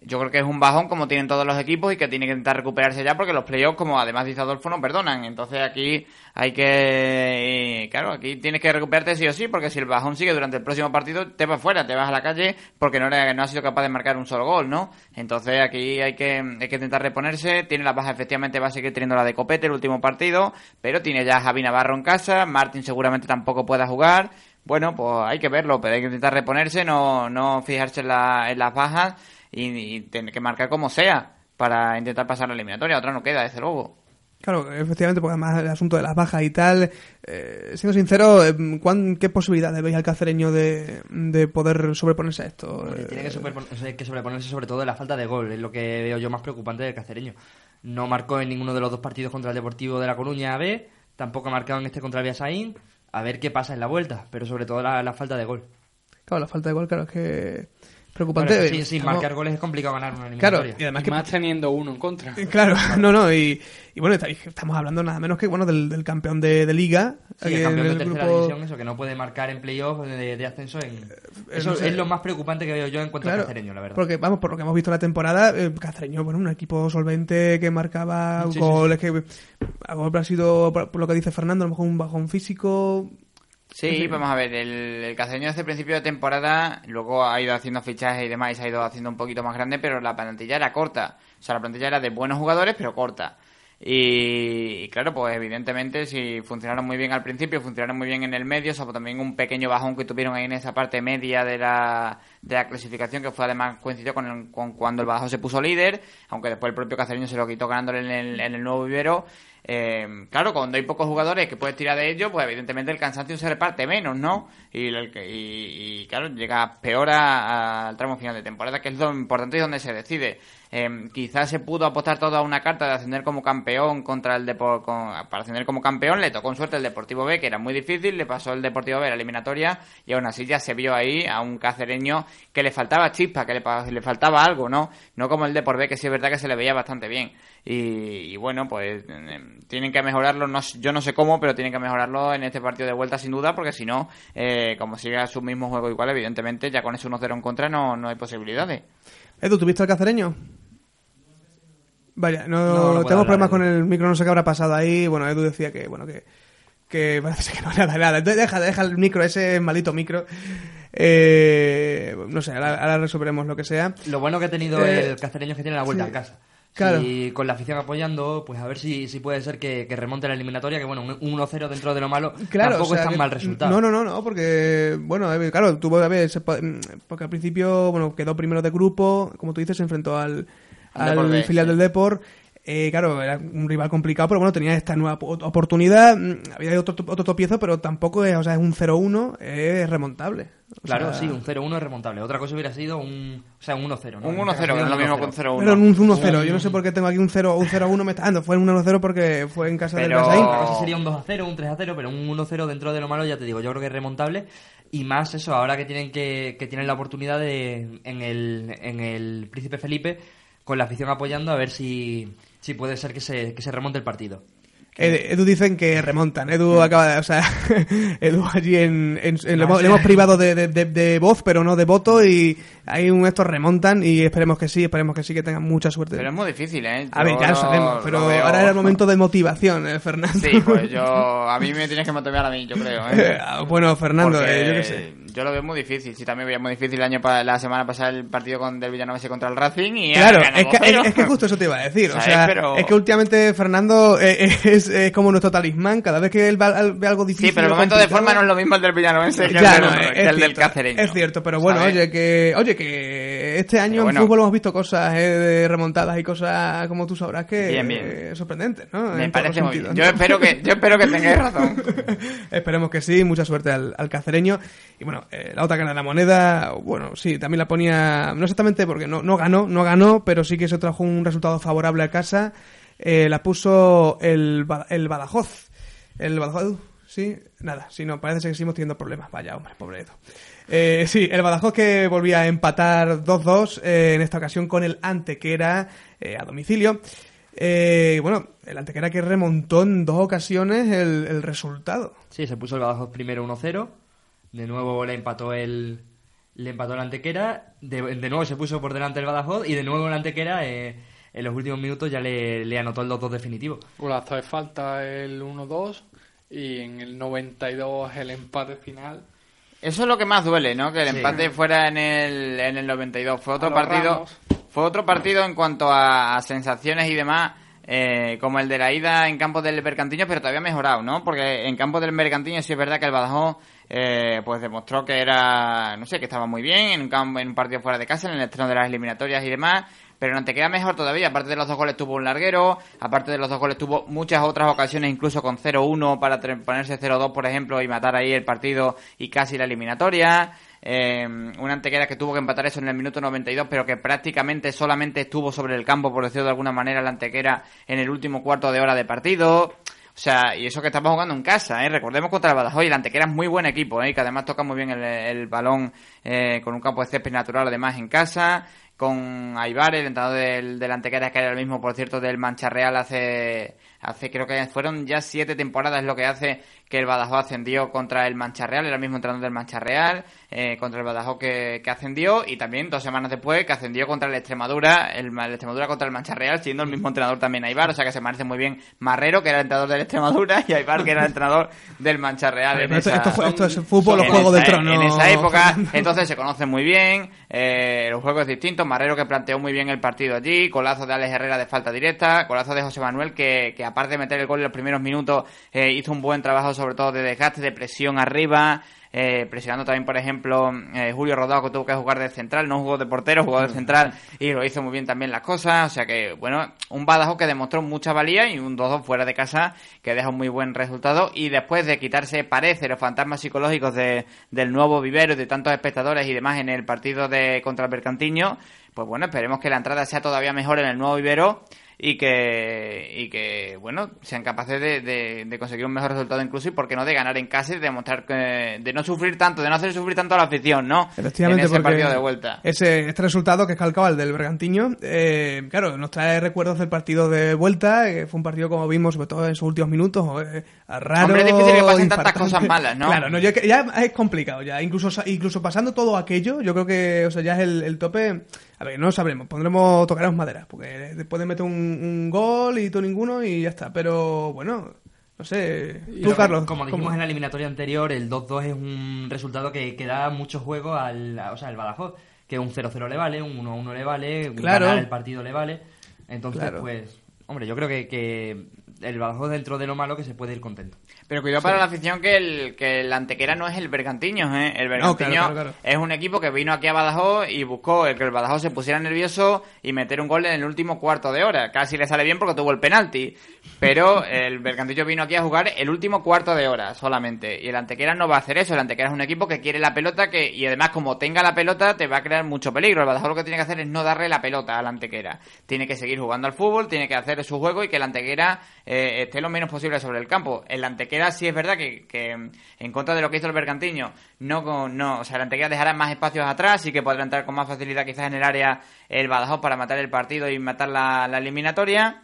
Yo creo que es un bajón como tienen todos los equipos y que tiene que intentar recuperarse ya porque los playoffs, como además dice Adolfo, no perdonan. Entonces aquí hay que... Claro, aquí tienes que recuperarte sí o sí porque si el bajón sigue durante el próximo partido te vas fuera, te vas a la calle porque no, no has sido capaz de marcar un solo gol, ¿no? Entonces aquí hay que, hay que intentar reponerse. Tiene la baja, efectivamente va a seguir teniendo la de Copete el último partido, pero tiene ya a Javi Navarro en casa. Martín seguramente tampoco pueda jugar. Bueno, pues hay que verlo, pero hay que intentar reponerse, no, no fijarse en, la- en las bajas y, y tener que marcar como sea para intentar pasar la eliminatoria. Otra no queda, desde luego. Claro, efectivamente, porque además el asunto de las bajas y tal, eh, siendo sincero, eh, ¿cuán- ¿qué posibilidades veis al cacereño de, de poder sobreponerse a esto? Eh, tiene que, superpon- hay que sobreponerse sobre todo de la falta de gol, es lo que veo yo más preocupante del cacereño. No marcó en ninguno de los dos partidos contra el Deportivo de La Coruña B, tampoco ha marcado en este contra el Viasaín, a ver qué pasa en la vuelta, pero sobre todo la, la falta de gol. Claro, la falta de gol, claro, es que preocupante. Claro, que sin, sin Estamos- marcar goles es complicado ganar una Claro, eliminatoria. y además Y que más teniendo uno en contra. Claro, no, no, y, y bueno, estamos hablando nada menos que bueno del, del campeón de, de liga. Sí, el campeón en de tercera grupo- división, eso, que no puede marcar en playoff de, de ascenso. En... Eso no sé. es lo más preocupante que veo yo en cuanto Claro, a Cacereño, la verdad. Porque, vamos, por lo que hemos visto en la temporada, eh, Cacereño, bueno, un equipo solvente que marcaba Sí, sí, goles, que a lo mejor ha sido, por, por lo que dice Fernando, a lo mejor un bajón físico. Sí, vamos a ver, el, el cacereño desde el principio de temporada, luego ha ido haciendo fichajes y demás y se ha ido haciendo un poquito más grande, pero la plantilla era corta. O sea, la plantilla era de buenos jugadores, pero corta. Y, claro, pues evidentemente si funcionaron muy bien al principio, funcionaron muy bien en el medio, salvo también un pequeño bajón que tuvieron ahí en esa parte media de la, de la clasificación, que fue además coincidió con, el- con cuando el Badajoz se puso líder, aunque después el propio Cacereño se lo quitó ganándole en el, en el nuevo vivero. Eh, claro, cuando hay pocos jugadores que puedes tirar de ellos, pues evidentemente el cansancio se reparte menos, ¿no? Y, y, y, claro, llega peor al tramo final de temporada, que es lo importante y donde se decide. Eh, quizás se pudo apostar todo a una carta de ascender como campeón contra el Depo- con- para ascender como campeón, le tocó en suerte el Deportivo B, que era muy difícil, le pasó el Deportivo B la eliminatoria y aún así ya se vio ahí a un cacereño que le faltaba chispa, que le, le faltaba algo, ¿no? No como el Deportivo B, que sí es verdad que se le veía bastante bien. Y, bueno, pues eh, tienen que mejorarlo, no, yo no sé cómo, pero tienen que mejorarlo en este partido de vuelta sin duda, porque si no, eh, como siga su mismo juego igual, evidentemente ya con ese 1-0 en contra no, no hay posibilidades. Edu, ¿tuviste al Cacereño? Vaya, no, No, tenemos problemas hablar, con el micro, no sé qué habrá pasado ahí. Bueno, Edu decía que, bueno, que, que parece ser que no nada, nada. Entonces deja, deja el micro, ese maldito micro. Eh, no sé, ahora, ahora resolveremos lo que sea. Lo bueno que ha tenido Eh, el cacereño es que tiene la vuelta sí. a casa. Claro. Y con la afición apoyando, pues a ver si, si puede ser que, que remonte la eliminatoria, que bueno, un un 1-0 dentro de lo malo Claro, tampoco o sea es tan que- mal resultado. No, no, no, no, porque, bueno, ver, claro, tuvo, a ver, mm, porque al principio, bueno, quedó primero de grupo, como tú dices, se enfrentó al, Al Depor B, filial sí. del Depor. Eh, claro, era un rival complicado, pero bueno, tenía esta nueva po- oportunidad. Mm, Había otro, otro tropiezo, pero tampoco es, o sea, es un 0-1, es remontable. O Claro, sea, sí, un 0-1 es remontable. Otra cosa hubiera sido un, o sea, un 1-0. ¿no? Un En este 1-0, caso que no es lo mismo que un 1-0. 0-1. Pero un 1-0, yo no sé por qué tengo aquí un 0 un 0-1 me está dando. Fue un 1-0 porque fue en casa del Pero- Casaín. No sé si sería un 2-0, un 3-0, pero un 1-0 dentro de lo malo, ya te digo, yo creo que es remontable. Y más eso, ahora que tienen que, que tienen la oportunidad de, en el, en el Príncipe Felipe, con la afición apoyando, a ver si, si puede ser que se, que se remonte el partido. Ed- Edu dicen que remontan. Edu acaba de. O sea, Edu allí en. en- en- le, No, hemos, sí. le hemos privado de, de- de- de voz, pero no de voto. Y hay un estos remontan. Y esperemos que sí, esperemos que sí, que tengan mucha suerte. Pero es muy difícil, ¿eh? A ver, ya lo sabemos. Pero lo ahora era el momento de motivación, eh, Fernando. Sí, pues yo... A mí me tienes que motivar a mí, yo creo, ¿eh? Eh, bueno, Fernando, Porque eh, yo qué sé. Yo lo veo muy difícil. Sí, también veía muy difícil el año pa- la semana pasada el partido con del Villanovense contra el Racing y Claro, es que, es, es que justo eso te iba a decir. O sea, Pero- es que últimamente Fernando eh, es, es como nuestro talismán. Cada vez que él ve algo difícil. Sí, pero el momento de forma no es lo mismo el del Villanovense que el, del, del cierto, Cacereño. Es cierto, pero bueno, ¿sabes? oye que oye que este año Pero en bueno. fútbol hemos visto cosas eh, de remontadas y cosas como tú sabrás que Bien, bien. eh, sorprendentes, ¿no? Me En parece muy bien. Yo espero que, yo espero que tengáis razón. Esperemos que sí, mucha suerte al, al cacereño. Y bueno, eh, la otra cara de la moneda, bueno, sí, también la ponía, no exactamente porque no, no ganó, no ganó, pero sí que se trajo un resultado favorable a casa. Eh, la puso el, el Badajoz. El Badajoz, sí, nada, sí, no, parece que seguimos teniendo problemas. Vaya, hombre, pobre Edu. Eh, sí, el Badajoz que volvía a empatar 2-2, eh, en esta ocasión con el Antequera eh, a domicilio. Eh, bueno, el Antequera que remontó en dos ocasiones el, el resultado. Sí, se puso el Badajoz primero 1-0. De nuevo le empató el le empató el Antequera. De, de nuevo se puso por delante el Badajoz. Y de nuevo el Antequera eh, en los últimos minutos ya le, le anotó el 2-2 definitivo. Golazo de falta el 1-2 y en el 92 el empate final. Eso es lo que más duele, ¿no? Que el Sí. empate fuera en el, en el 92. Fue otro partido. Ramos. Fue otro partido en cuanto a, a sensaciones y demás. eh, como el de la ida en campo del Mercantiño, pero todavía mejorado, ¿no? Porque en campo del Mercantiño sí es verdad que el Badajoz eh, pues demostró que era, no sé, que estaba muy bien en un, campo, en un partido fuera de casa, en el estreno de las eliminatorias y demás, pero no te queda mejor todavía. Aparte de los dos goles tuvo un larguero, aparte de los dos goles tuvo muchas otras ocasiones, incluso con 0-1 para ponerse 0-2, por ejemplo, y matar ahí el partido y casi la eliminatoria. Eh, una antequera que tuvo que empatar eso en el minuto 92, pero que prácticamente solamente estuvo sobre el campo, por decirlo de alguna manera, la antequera en el último cuarto de hora de partido. O sea, y eso que estamos jugando en casa, ¿eh? Recordemos contra el Badajoz y el Antequera es muy buen equipo, ¿eh? Que además toca muy bien el, el balón eh, con un campo de césped natural además en casa con Aibar, el entrenador del, del Antequera, que era el mismo, por cierto, del Mancha Real hace, hace creo que fueron ya siete temporadas lo que hace que el Badajoz ascendió contra el Mancha Real, era el mismo entrenador del Mancha Real, eh, contra el Badajoz que, que, ascendió, y también dos semanas después que ascendió contra el Extremadura, el, el, Extremadura contra el Mancha Real, siendo el mismo entrenador también Aibar, o sea que se parece muy bien Marrero, que era el entrenador del Extremadura, y Aibar, que era el entrenador del Mancha Real. En esto, esa, esto, esto, es fútbol, los Juegos de Tronos. En esa época, entonces se conocen muy bien, eh, los juegos distintos, Marrero que planteó muy bien el partido allí, colazo de Alex Herrera de falta directa, colazo de José Manuel que, que aparte de meter el gol en los primeros minutos, eh, hizo un buen trabajo sobre todo de desgaste, de presión arriba, eh, presionando también, por ejemplo, eh, Julio Rodado, que tuvo que jugar de central, no jugó de portero, jugó de central y lo hizo muy bien también las cosas. O sea que, bueno, un Badajoz que demostró mucha valía y un 2-2 fuera de casa que deja un muy buen resultado. Y después de quitarse, parece, los fantasmas psicológicos de, del nuevo vivero y de tantos espectadores y demás en el partido de contra el Bercantiño, pues bueno, esperemos que la entrada sea todavía mejor en el nuevo vivero y que, y que bueno, sean capaces de, de, de, conseguir un mejor resultado incluso y por qué no de ganar en casa y de demostrar que, de no sufrir tanto, de no hacer sufrir tanto a la afición, ¿no? Efectivamente, en ese porque partido de vuelta. Ese, este resultado que es calcado al del Bergantiño, eh, claro, nos trae recuerdos del partido de vuelta, que fue un partido como vimos, sobre todo en sus últimos minutos, eh, raro. Hombre, es difícil que pasen tantas cosas malas, ¿no? Claro, no, ya, ya, es complicado, ya, incluso, incluso pasando todo aquello, yo creo que, o sea, ya es el, el tope, a ver, no lo sabremos, pondremos, tocaremos madera, porque después de meter un, un gol y tú ninguno y ya está. Pero bueno, no sé. Tú, Carlos. Como dijimos ¿cómo? en la eliminatoria anterior, el 2-2 es un resultado que, que da mucho juego al, o sea, al Badajoz. Que un 0-0 le vale, un 1-1 le vale, claro. ganar el partido le vale. Entonces, claro. pues, hombre, yo creo que, que el Badajoz dentro de lo malo que se puede ir contento. Pero cuidado para la afición que el, que el Antequera no es el Bergantiño, ¿eh? El Bergantiño no, claro, claro, es un equipo que vino aquí a Badajoz y buscó el que el Badajoz se pusiera nervioso y meter un gol en el último cuarto de hora. Casi le sale bien porque tuvo el penalti. Pero el Bergantillo vino aquí a jugar el último cuarto de hora solamente. Y el Antequera no va a hacer eso. El Antequera es un equipo que quiere la pelota que y además como tenga la pelota te va a crear mucho peligro. El Badajoz lo que tiene que hacer es no darle la pelota al Antequera. Tiene que seguir jugando al fútbol, tiene que hacer su juego y que el Antequera eh, esté lo menos posible sobre el campo. El Antequera sí es verdad que que, en contra de lo que hizo el Bergantiño, no, no, o sea, el Antequera dejará más espacios atrás y que podrá entrar con más facilidad quizás en el área el Badajoz para matar el partido y matar la, la eliminatoria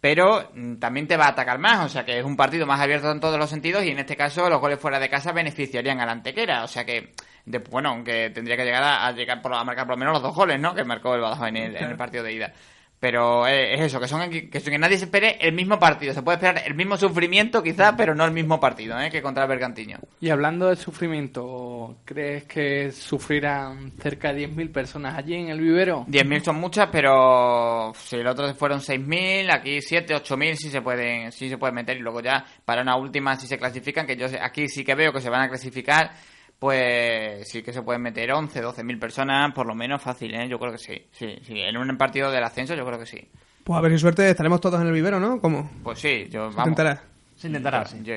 pero mm, también te va a atacar más, o sea que es un partido más abierto en todos los sentidos y en este caso los goles fuera de casa beneficiarían a la Antequera, o sea que de, bueno, aunque tendría que llegar a, a llegar por, a marcar por lo menos los dos goles, ¿no? Que marcó el Badajoz en el, en el partido de ida. Pero eh, es eso, que son que, que nadie se espere el mismo partido. Se puede esperar el mismo sufrimiento, quizá, pero no el mismo partido ¿eh? que contra el Bergantiño. Y hablando de sufrimiento, ¿crees que sufrirán cerca de 10.000 personas allí en el vivero? 10.000 son muchas, pero si el otro fueron 6.000, aquí 7, 8.000 sí se pueden sí se pueden meter. Y luego ya, para una última, si se clasifican, que yo aquí sí que veo que se van a clasificar pues sí que se pueden meter 11, 12 mil personas, por lo menos fácil, ¿eh? Yo creo que sí, sí, sí. En un partido del ascenso yo creo que sí. Pues a ver si suerte estaremos todos en el vivero, ¿no? ¿Cómo? Pues sí, yo Se vamos. intentará. Se intentará, sí. Yo,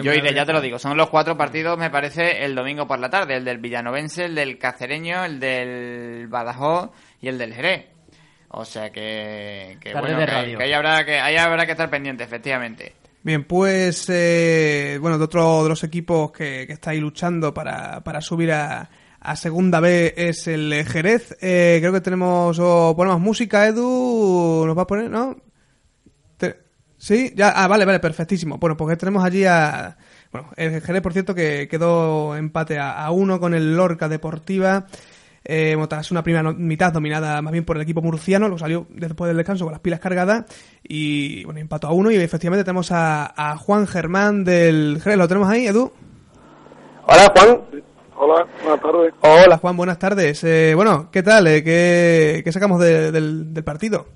yo iré, ya te lo digo. Son los cuatro partidos, me parece, el domingo por la tarde. El del Villanovense, el del Cacereño, el del Badajoz y el del Jerez. O sea que, que bueno, de que, radio. que ahí habrá que ahí habrá que estar pendiente, efectivamente. Bien, pues, eh, bueno, de otro de los equipos que, que está ahí luchando para, para subir a, a Segunda B es el Jerez. Eh, creo que tenemos, o ponemos música, Edu, ¿nos va a poner, no? Sí, ya, ah, vale, vale, perfectísimo. Bueno, porque tenemos allí a, bueno, el Jerez, por cierto, que quedó empate a uno con el Lorca Deportiva. Eh, tras una primera no- mitad dominada más bien por el equipo murciano, lo salió después del descanso con las pilas cargadas y bueno, empató a uno y efectivamente tenemos a, a Juan Germán del Jerez, ¿lo tenemos ahí, Edu? Hola, Juan. Hola, buenas tardes. Hola Juan, buenas tardes. Eh, bueno, ¿qué tal? Eh, ¿qué, qué sacamos de- del, del partido?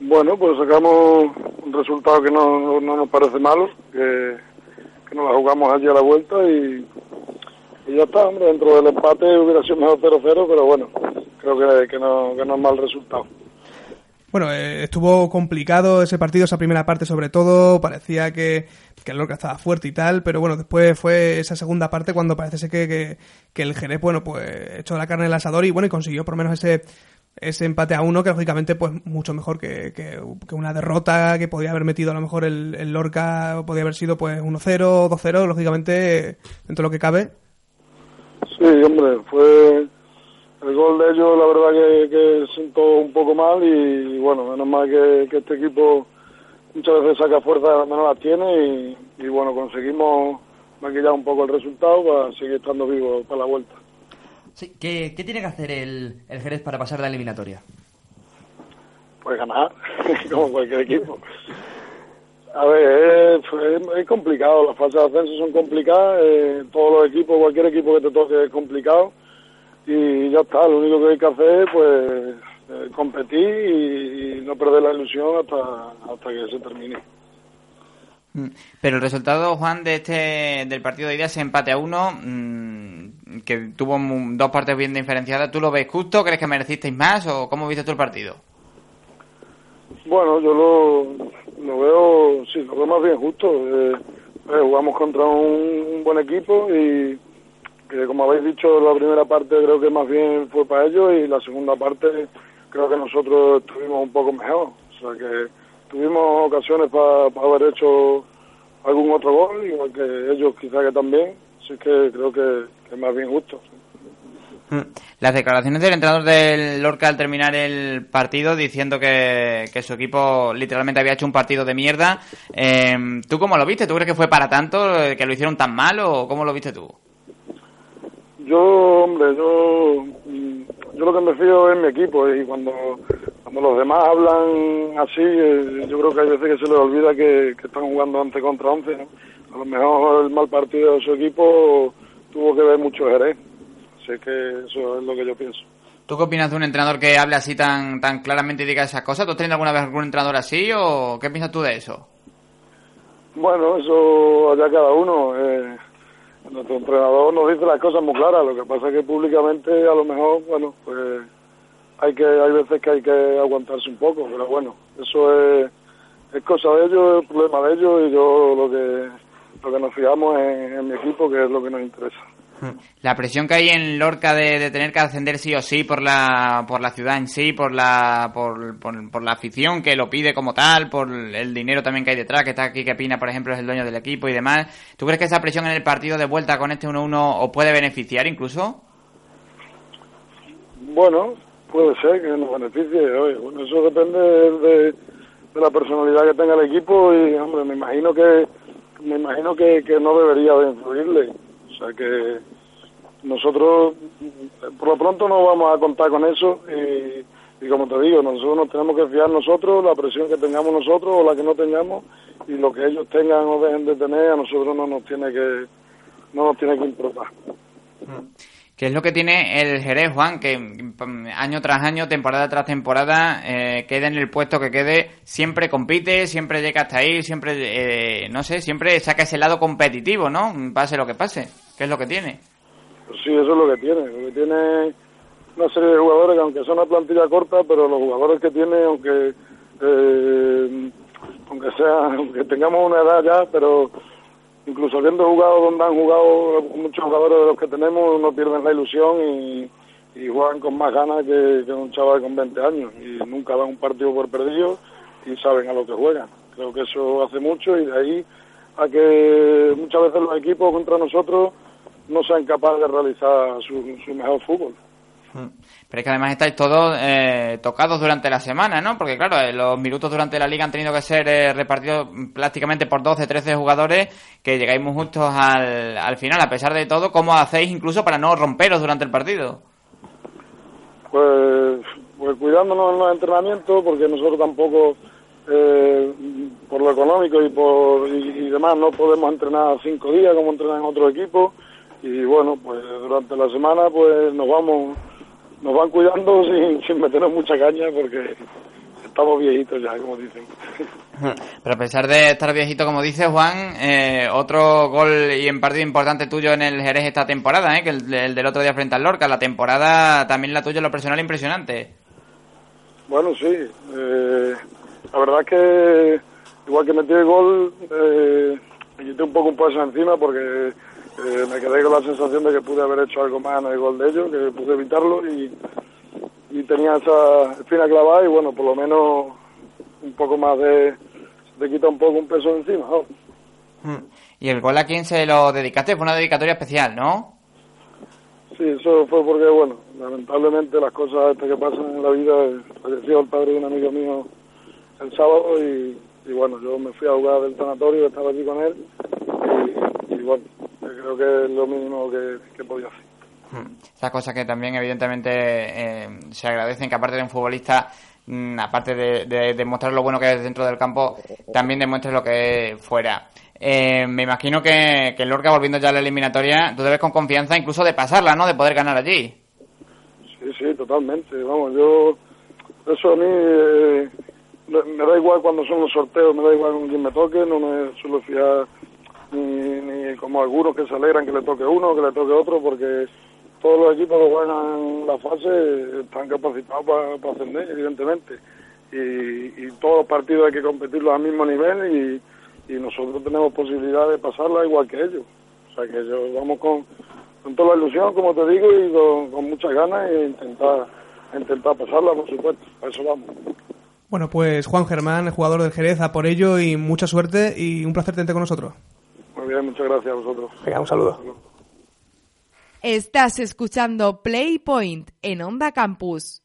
Bueno, pues sacamos un resultado que no, no, no nos parece malo, que, que nos la jugamos allí a la vuelta y, y ya está, hombre, dentro del empate hubiera sido mejor 0-0, pero bueno, creo que, que, no, que no es mal resultado. Bueno, eh, estuvo complicado ese partido, esa primera parte sobre todo, parecía que, que el Lorca estaba fuerte y tal, pero bueno, después fue esa segunda parte cuando parece ser que, que, el Jerez, bueno, pues echó la carne en el asador y bueno, y consiguió por lo menos ese ese empate a uno que lógicamente pues mucho mejor que, que, una derrota que podría haber metido a lo mejor el, el Lorca podría haber sido pues 1-0 2-0 lógicamente dentro de lo que cabe Sí, hombre, fue el gol de ellos, la verdad que, que siento un poco mal y, bueno, menos mal que, que, este equipo muchas veces saca fuerza donde no las tiene y, y, bueno, conseguimos maquillar un poco el resultado para seguir estando vivos para la vuelta. Sí, ¿qué, ¿Qué tiene que hacer el, el Jerez para pasar la eliminatoria? Pues ganar, como cualquier equipo. A ver, es, es, complicado, las fases de ascenso son complicadas, eh, todos los equipos, cualquier equipo que te toque es complicado y ya está, lo único que hay que hacer es pues eh, competir y, no perder la ilusión hasta, hasta que se termine. Pero el resultado, Juan, de este del partido de ida es empate a uno, mmm, que tuvo dos partes bien diferenciadas. ¿Tú lo ves justo? ¿Crees que merecisteis más o cómo viste tú el partido? Bueno, yo lo, veo, sí, lo veo más bien justo. Eh, eh, jugamos contra un, buen equipo y que, como habéis dicho, la primera parte creo que más bien fue para ellos y la segunda parte creo que nosotros estuvimos un poco mejor. O sea que tuvimos ocasiones para pa haber hecho algún otro gol, igual que ellos quizá que también. Así que creo que, que más bien justo. Las declaraciones del entrenador del Lorca al terminar el partido diciendo que, su equipo literalmente había hecho un partido de mierda. Eh, ¿Tú cómo lo viste? ¿Tú crees que fue para tanto, que lo hicieron tan mal o cómo lo viste tú? Yo, hombre, yo, yo lo que me fío es mi equipo y cuando, cuando los demás hablan así, eh, yo creo que hay veces que se les olvida que, están jugando 11 contra 11. ¿no? A lo mejor el mal partido de su equipo tuvo que ver mucho Jerez. Así que eso es lo que yo pienso. ¿Tú qué opinas de un entrenador que hable así tan tan claramente y diga esas cosas? ¿Tú has tenido alguna vez algún entrenador así o qué piensas tú de eso? Bueno, eso allá cada uno. Eh, nuestro entrenador nos dice las cosas muy claras. Lo que pasa es que públicamente a lo mejor, bueno, pues hay que hay veces que hay que aguantarse un poco, pero bueno, eso es, es cosa de ellos, es problema de ellos y yo lo que lo que nos fijamos en, en mi equipo, que es lo que nos interesa. La presión que hay en Lorca de, tener que ascender sí o sí por la, por la ciudad en sí, por la, por, la afición que lo pide como tal, por el dinero también que hay detrás, que está aquí, que Pina, por ejemplo, es el dueño del equipo y demás. ¿Tú crees que esa presión en el partido de vuelta con este 1-1 os puede beneficiar incluso? Bueno, puede ser que nos beneficie. Oye, bueno, eso depende de, de, la personalidad que tenga el equipo y, hombre, me imagino que, me imagino que, que no debería de influirle. Sea que nosotros por lo pronto no vamos a contar con eso y, como te digo, nosotros nos tenemos que fiar nosotros, la presión que tengamos nosotros o la que no tengamos y lo que ellos tengan o dejen de tener a nosotros no nos tiene que no nos tiene que importar. ¿Qué es lo que tiene el Jerez, Juan? Que año tras año, temporada tras temporada, eh, quede en el puesto que quede, siempre compite, siempre llega hasta ahí, siempre, eh, no sé, siempre saca ese lado competitivo, ¿no? Pase lo que pase. ¿Qué es lo que tiene? Pues sí, eso es lo que tiene. Lo que tiene una serie de jugadores que, aunque son una plantilla corta, pero los jugadores que tiene, aunque eh, aunque sea, aunque tengamos una edad ya, pero incluso habiendo jugado donde han jugado muchos jugadores de los que tenemos, no pierden la ilusión y, y juegan con más ganas que, que, un chaval con 20 años y nunca dan un partido por perdido y saben a lo que juegan. Creo que eso hace mucho y de ahí a que muchas veces los equipos contra nosotros no sean capaces de realizar su, su mejor fútbol. Pero es que además estáis todos eh, tocados durante la semana, ¿no? Porque claro, eh, los minutos durante la liga han tenido que ser eh, repartidos prácticamente por 12, 13 jugadores que llegáis muy justos al, al final. A pesar de todo, ¿cómo hacéis incluso para no romperos durante el partido? Pues, pues cuidándonos en los entrenamientos, porque nosotros tampoco, eh, por lo económico y por y, y demás, no podemos entrenar cinco días como entrenan otros equipos. Y bueno, pues durante la semana pues nos vamos nos van cuidando sin, sin meternos mucha caña porque estamos viejitos ya, como dicen. Pero a pesar de estar viejito, como dice Juan, eh, otro gol y en partido importante tuyo en el Jerez esta temporada, ¿eh? que el, el, del otro día frente al Lorca, la temporada también la tuya, lo personal, impresionante. Bueno, sí. Eh, la verdad es que igual que metí el gol, eh, me quité un poco un peso encima porque eh, me quedé con la sensación de que pude haber hecho algo más en el gol de ellos, que pude evitarlo y, y tenía esa espina clavada y bueno, por lo menos un poco más de... te quita un poco un peso encima. ¿no? ¿Y el gol a quién se lo dedicaste? Fue una dedicatoria especial, ¿no? Sí, eso fue porque, bueno, lamentablemente las cosas estas que pasan en la vida, eh, falleció el padre de un amigo mío el sábado y, y bueno, yo me fui a jugar del sanatorio, estaba allí con él y, y bueno, creo que es lo mínimo que, que podía hacer. Esas cosas que también evidentemente eh, se agradecen, que aparte de un futbolista, mm, aparte de, de demostrar lo bueno que es dentro del campo, también demuestre lo que es fuera. Eh, me imagino que, que Lorca, volviendo ya a la eliminatoria, tú debes con confianza incluso de pasarla, ¿no? De poder ganar allí. Sí, sí, totalmente. Vamos, yo, eso a mí eh, me da igual cuando son los sorteos, me da igual con quién me toque, no me suelo fiar ni, ni como algunos que se alegran que le toque uno, que le toque otro, porque todos los equipos que juegan la fase están capacitados para, ascender, evidentemente. Y, todos los partidos hay que competirlos al mismo nivel y, y nosotros tenemos posibilidad de pasarla igual que ellos. O sea que yo vamos con, con toda la ilusión, como te digo, y con, con muchas ganas e intentar, intentar pasarla, por supuesto. A eso vamos. Bueno, pues Juan Germán, el jugador del Jerez, a por ello y mucha suerte y un placer tenerte con nosotros. Muy bien, muchas gracias a vosotros. Venga, un saludo. Estás escuchando Playpoint en Onda Campus.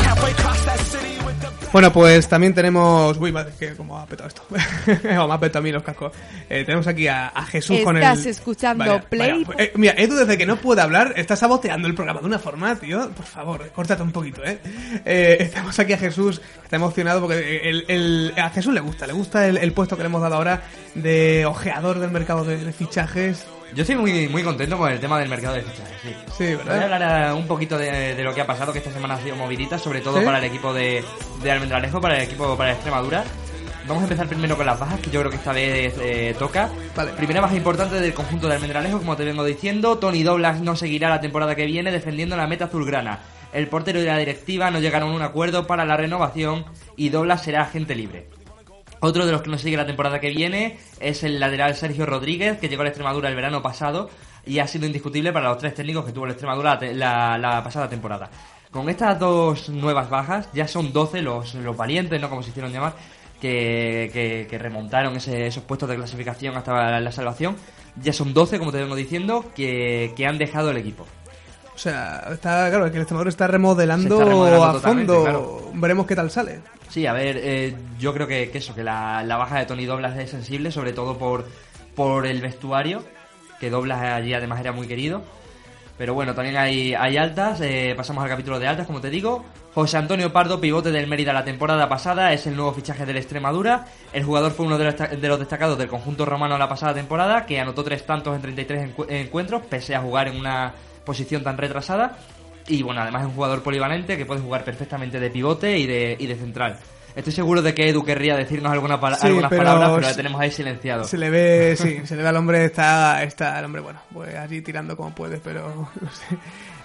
Bueno, pues también tenemos... Uy, madre, que como ha petado esto. o me ha petado a mí los cascos. Eh, tenemos aquí a, a Jesús con el... Estás escuchando Vaya, Play... vaya. Eh, mira, Edu desde que no puede hablar está saboteando el programa de una forma, tío. Por favor, córtate un poquito, ¿eh? Eh, Tenemos aquí a Jesús, está emocionado porque el, el- a Jesús le gusta, le gusta el, el puesto que le hemos dado ahora de ojeador del mercado de, de fichajes. Yo estoy muy, muy contento con el tema del mercado de fichajes, sí. Sí, ¿verdad? Voy a hablar eh, un poquito de, de lo que ha pasado, que esta semana ha sido movidita, sobre todo ¿Sí? para el equipo de, de Almendralejo, para el equipo para Extremadura. Vamos a empezar primero con las bajas, que yo creo que esta vez eh, toca. Primera baja importante del conjunto de Almendralejo, como te vengo diciendo. Tony Doblas no seguirá la temporada que viene defendiendo la meta azulgrana. El portero y la directiva no llegaron a un acuerdo para la renovación y Doblas será agente libre. Otro de los que no sigue la temporada que viene es el lateral Sergio Rodríguez, que llegó a la Extremadura el verano pasado y ha sido indiscutible para los tres técnicos que tuvo la Extremadura la, pasada temporada. Con estas dos nuevas bajas, ya son 12 los, los valientes, ¿no? Como se hicieron llamar, que, que- que remontaron ese- esos puestos de clasificación hasta la, la salvación. Ya son 12, como te vengo diciendo, que, que han dejado el equipo. O sea, está claro que el Extremadura está remodelando, está remodelando a fondo. claro. Veremos qué tal sale. Sí, a ver, eh, yo creo que, eso, que la, la baja de Tony Doblas es sensible, sobre todo por, por el vestuario, que Doblas allí además era muy querido. Pero bueno, también hay, hay altas, eh, pasamos al capítulo de altas, como te digo. José Antonio Pardo, pivote del Mérida la temporada pasada, es el nuevo fichaje del Extremadura. El jugador fue uno de los, de los destacados del conjunto romano la pasada temporada, que anotó tres tantos en 33 encu- encuentros, pese a jugar en una posición tan retrasada. Y bueno, además es un jugador polivalente que puede jugar perfectamente de pivote y de, y de central. Estoy seguro de que Edu querría decirnos alguna pala- Sí, algunas pero palabras, pero la tenemos ahí silenciado. Se le ve, sí, se le ve al hombre, está, está el hombre, bueno, pues allí tirando como puede, pero no sé.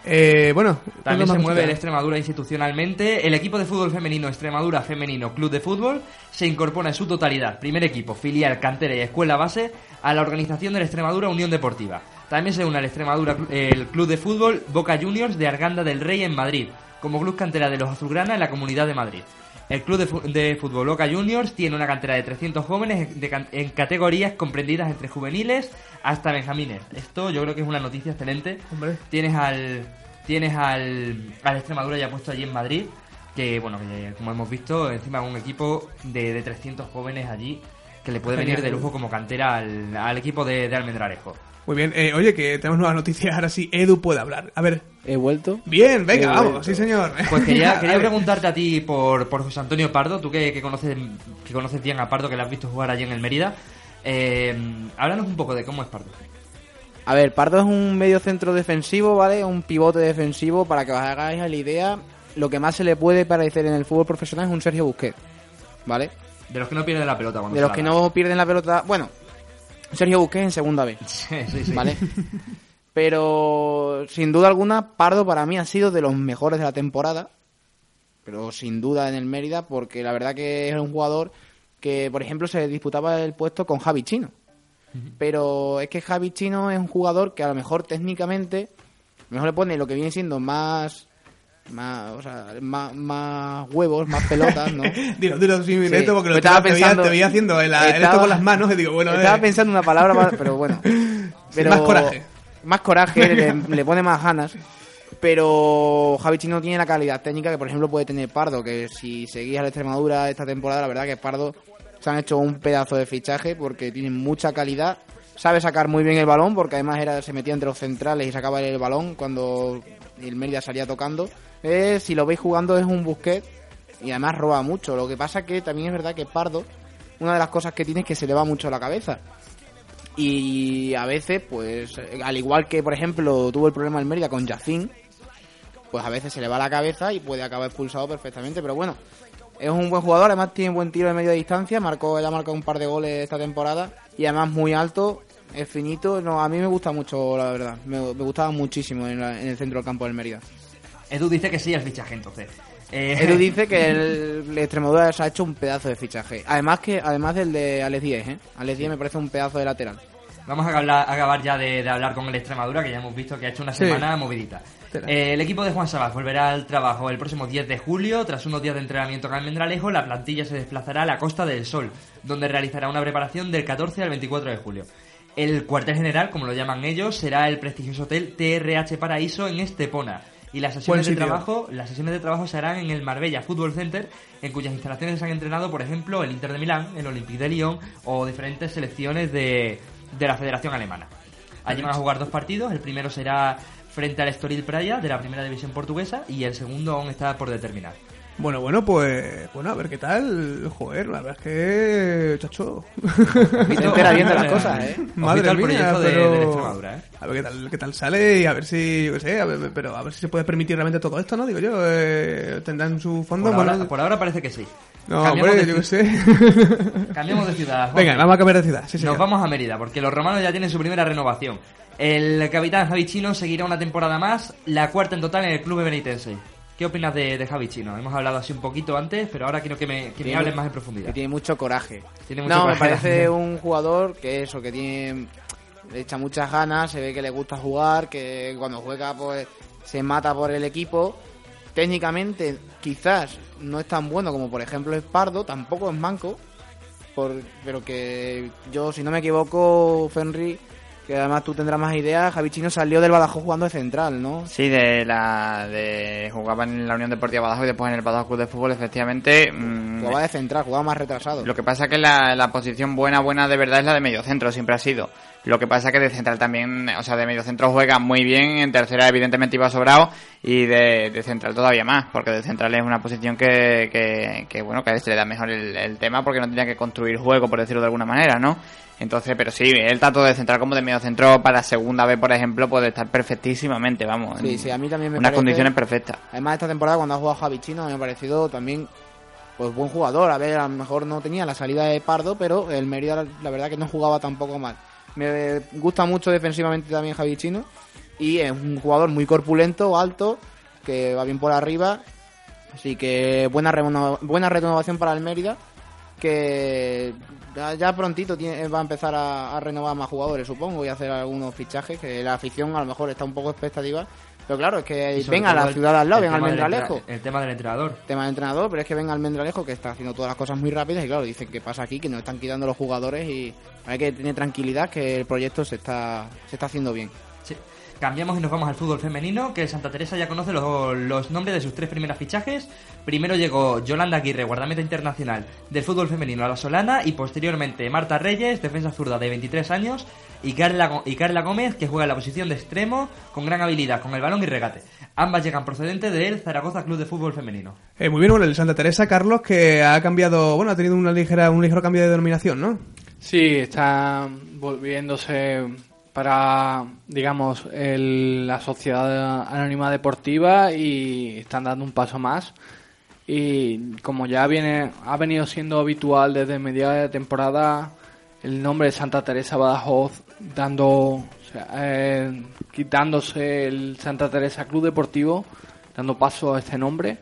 Eh, bueno, También ¿qué se mueve el? Extremadura institucionalmente. El equipo de fútbol femenino Extremadura Femenino Club de Fútbol se incorpora en su totalidad, primer equipo, filial, cantera y escuela base, a la organización de la Extremadura Unión Deportiva. También se une al Extremadura el club de fútbol Boca Juniors de Arganda del Rey en Madrid, como club cantera de los Azulgrana en la Comunidad de Madrid. El club de, fútbol Boca Juniors tiene una cantera de 300 jóvenes en categorías comprendidas entre juveniles hasta benjamines. Esto yo creo que es una noticia excelente. Hombre. Tienes al tienes al, al Extremadura ya puesto allí en Madrid, que bueno, que como hemos visto, encima un equipo de, de 300 jóvenes allí que le puede venir de lujo como cantera al, al equipo de, de Almendralejo. Muy bien, eh, oye, que tenemos nuevas noticias, ahora sí, Edu puede hablar. A ver. He vuelto. Bien, venga, He vamos, vuelto. sí señor. Pues quería, quería preguntarte a ti por, por José Antonio Pardo, tú que, que conoces que conoces bien a Pardo, que le has visto jugar allí en el Mérida. Eh, háblanos un poco de cómo es Pardo. A ver, Pardo es un medio centro defensivo, ¿vale? Un pivote defensivo, para que os hagáis la idea. Lo que más se le puede parecer en el fútbol profesional es un Sergio Busquets, ¿vale? De los que no pierden la pelota cuando De se los la que no pierden la pelota. Bueno, Sergio Busquets en segunda vez. Sí, sí, sí. ¿Vale? Pero sin duda alguna, Pardo para mí ha sido de los mejores de la temporada. Pero sin duda en el Mérida, porque la verdad que es un jugador que, por ejemplo, se disputaba el puesto con Javi Chino. Pero es que Javi Chino es un jugador que a lo mejor técnicamente, a lo mejor le pone lo que viene siendo más. Más, o sea, más, más huevos, más pelotas, ¿no? Dilo, dilo Sí. minuto porque lo estaba te, pensando- te veía haciendo el, el esto con las manos y digo, bueno, Estaba eh, pensando una palabra, para- pero bueno. Pero, más coraje. Más coraje, le, le pone más ganas. Pero Javi Chino tiene la calidad técnica que, por ejemplo, puede tener Pardo. Que si seguís a la Extremadura esta temporada, la verdad que Pardo se han hecho un pedazo de fichaje porque tiene mucha calidad. Sabe sacar muy bien el balón porque además era se metía entre los centrales y sacaba el balón cuando el Mérida salía tocando. Eh, si lo veis jugando es un busquet y además roba mucho. Lo que pasa que también es verdad que Pardo, una de las cosas que tiene es que se le va mucho la cabeza. Y a veces, pues, al igual que, por ejemplo, tuvo el problema el Mérida con Yacín, pues a veces se le va la cabeza y puede acabar expulsado perfectamente. Pero bueno, es un buen jugador, además tiene buen tiro de media distancia, marcó, ya ha marcado un par de goles esta temporada y además muy alto, es finito. No, a mí me gusta mucho, la verdad, me, me gustaba muchísimo en, la- en el centro del campo del Mérida. Edu dice que sí al fichaje, entonces. Eh, Edu dice que el, Extremadura se ha hecho un pedazo de fichaje. Además que además del de Alex Díez, ¿eh? Alex Díez me parece un pedazo de lateral. Vamos a acabar ya de, de hablar con el Extremadura, que ya hemos visto que ha hecho una Sí. semana movidita. Eh, el equipo de Juan Sabas volverá al trabajo el próximo 10 de julio. Tras unos días de entrenamiento en Almendralejo, la plantilla se desplazará a la Costa del Sol, donde realizará una preparación del 14 al 24 de julio. El cuartel general, como lo llaman ellos, será el prestigioso hotel TRH Paraíso en Estepona. Y las sesiones de trabajo, las sesiones de trabajo se harán en el Marbella Football Center, en cuyas instalaciones han entrenado, por ejemplo, el Inter de Milán, el Olympique de Lyon o diferentes selecciones de, de la Federación Alemana. Allí van a jugar dos partidos, el primero será frente al Estoril Praia de la primera división portuguesa y el segundo aún está por determinar. Bueno, bueno, pues, bueno, a ver qué tal. Joder, la verdad es que, chacho. Te entera bien de las cosas, ¿eh? Madre Ojito al mía, proyecto de- pero... Extremadura, ¿eh? A ver qué tal, qué tal sale y a ver si, yo qué sé, a ver, pero a ver si se puede permitir realmente todo esto, ¿no? Digo yo, eh, tendrán su fondo. Por, bueno, ahora, por ahora parece que sí. no, Cambiamos hombre, de yo qué sé. Cambiamos de ciudad. Venga, Jorge. vamos a cambiar de ciudad, sí, Nos señor. vamos a Mérida, porque los romanos ya tienen su primera renovación. El capitán Javi Chino seguirá una temporada más, la cuarta en total en el club benitense. ¿Qué opinas de, de Javi Chino? Hemos hablado así un poquito antes, pero ahora quiero que me, que me hables más en profundidad. Que tiene mucho coraje. Tiene mucho no, coraje. me parece un jugador que eso, que tiene le echa muchas ganas, se ve que le gusta jugar, que cuando juega pues se mata por el equipo. Técnicamente quizás no es tan bueno como por ejemplo es Pardo, tampoco es manco, por, pero que yo si no me equivoco, Fenry, que además tú tendrás más ideas, Javi Chino salió del Badajoz jugando de central, ¿no? Sí, de la de jugaba en la Unión Deportiva Badajoz y después en el Badajoz Club de Fútbol, efectivamente. mm, Jugaba de central, jugaba más retrasado. Lo que pasa que la, la posición buena, buena de verdad es la de medio centro, siempre ha sido. Lo que pasa que de central también, o sea, de medio centro juega muy bien, en tercera evidentemente iba sobrado y de, de central todavía más, porque de central es una posición que, que, que, bueno, que se le da mejor el, el tema porque no tenía que construir juego, por decirlo de alguna manera, ¿no? Entonces, pero sí, él tanto de central como de medio centro para segunda vez, por ejemplo, puede estar perfectísimamente, vamos. Sí, en sí, a mí también me Unas parece- condiciones perfectas. Además, esta temporada cuando ha jugado Javi Chino me ha parecido también pues buen jugador. A ver, a lo mejor no tenía la salida de Pardo, pero el Mérida la verdad que no jugaba tampoco mal. Me gusta mucho defensivamente también Javi Chino y es un jugador muy corpulento, alto, que va bien por arriba. Así que buena, buena renovación para el Mérida. que ya, prontito tiene- va a empezar a, a renovar más jugadores, supongo, y hacer algunos fichajes, que la afición a lo mejor está un poco expectativa. Pero claro, es que Y sobre ven a la el- ciudad al lado, el ven al tema del Mendralejo. El tema del entrenador. Tema del entrenador, pero es que ven al Mendralejo que está haciendo todas las cosas muy rápidas y claro, dicen que pasa aquí, que nos están quitando los jugadores y hay que tener tranquilidad que el proyecto se está, se está haciendo bien. Cambiamos y nos vamos al fútbol femenino, que Santa Teresa ya conoce los, los nombres de sus tres primeras fichajes. Primero llegó Yolanda Aguirre, guardameta internacional del fútbol femenino a la Solana, y posteriormente Marta Reyes, defensa zurda de 23 años, y Carla, y Carla Gómez, que juega en la posición de extremo, con gran habilidad con el balón y regate. Ambas llegan procedentes del Zaragoza Club de Fútbol Femenino. Eh, muy bien, bueno, el Santa Teresa, Carlos, que ha cambiado, bueno, ha tenido una ligera, un ligero cambio de denominación, ¿no? Sí, está volviéndose para, digamos, el- la sociedad anónima deportiva y están dando un paso más. Y como ya viene, ha venido siendo habitual desde mediados de temporada, el nombre de Santa Teresa Badajoz dando, eh, quitándose el Santa Teresa Club Deportivo, dando paso a este nombre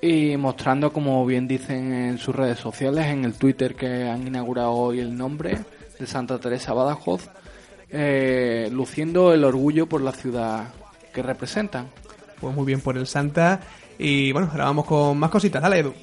y mostrando, como bien dicen en sus redes sociales, en el Twitter que han inaugurado hoy el nombre de Santa Teresa Badajoz, eh, luciendo el orgullo por la ciudad que representan. Pues muy bien por el Santa. Y bueno, ahora vamos con más cositas. Dale, Edu.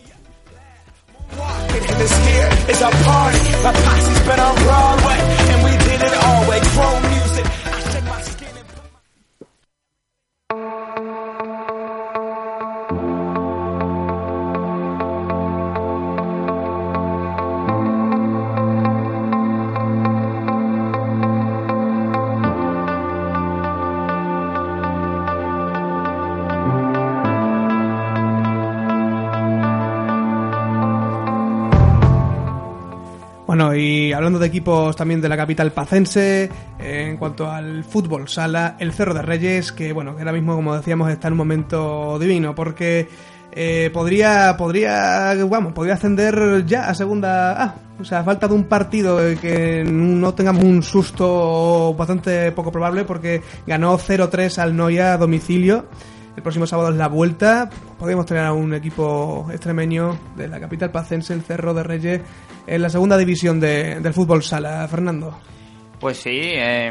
De equipos también de la capital pacense, eh, en cuanto al fútbol sala, el Cerro de Reyes, que bueno, ahora mismo, como decíamos, está en un momento divino, porque eh, podría, podría, vamos, podría ascender ya a segunda. O sea, falta de un partido que no tengamos un susto bastante poco probable, porque ganó 0-3 al Noia a domicilio. El próximo sábado es la vuelta. Podríamos tener a un equipo extremeño de la capital pacense, el Cerro de Reyes, en la segunda división de- del fútbol sala. Fernando. Pues sí, eh,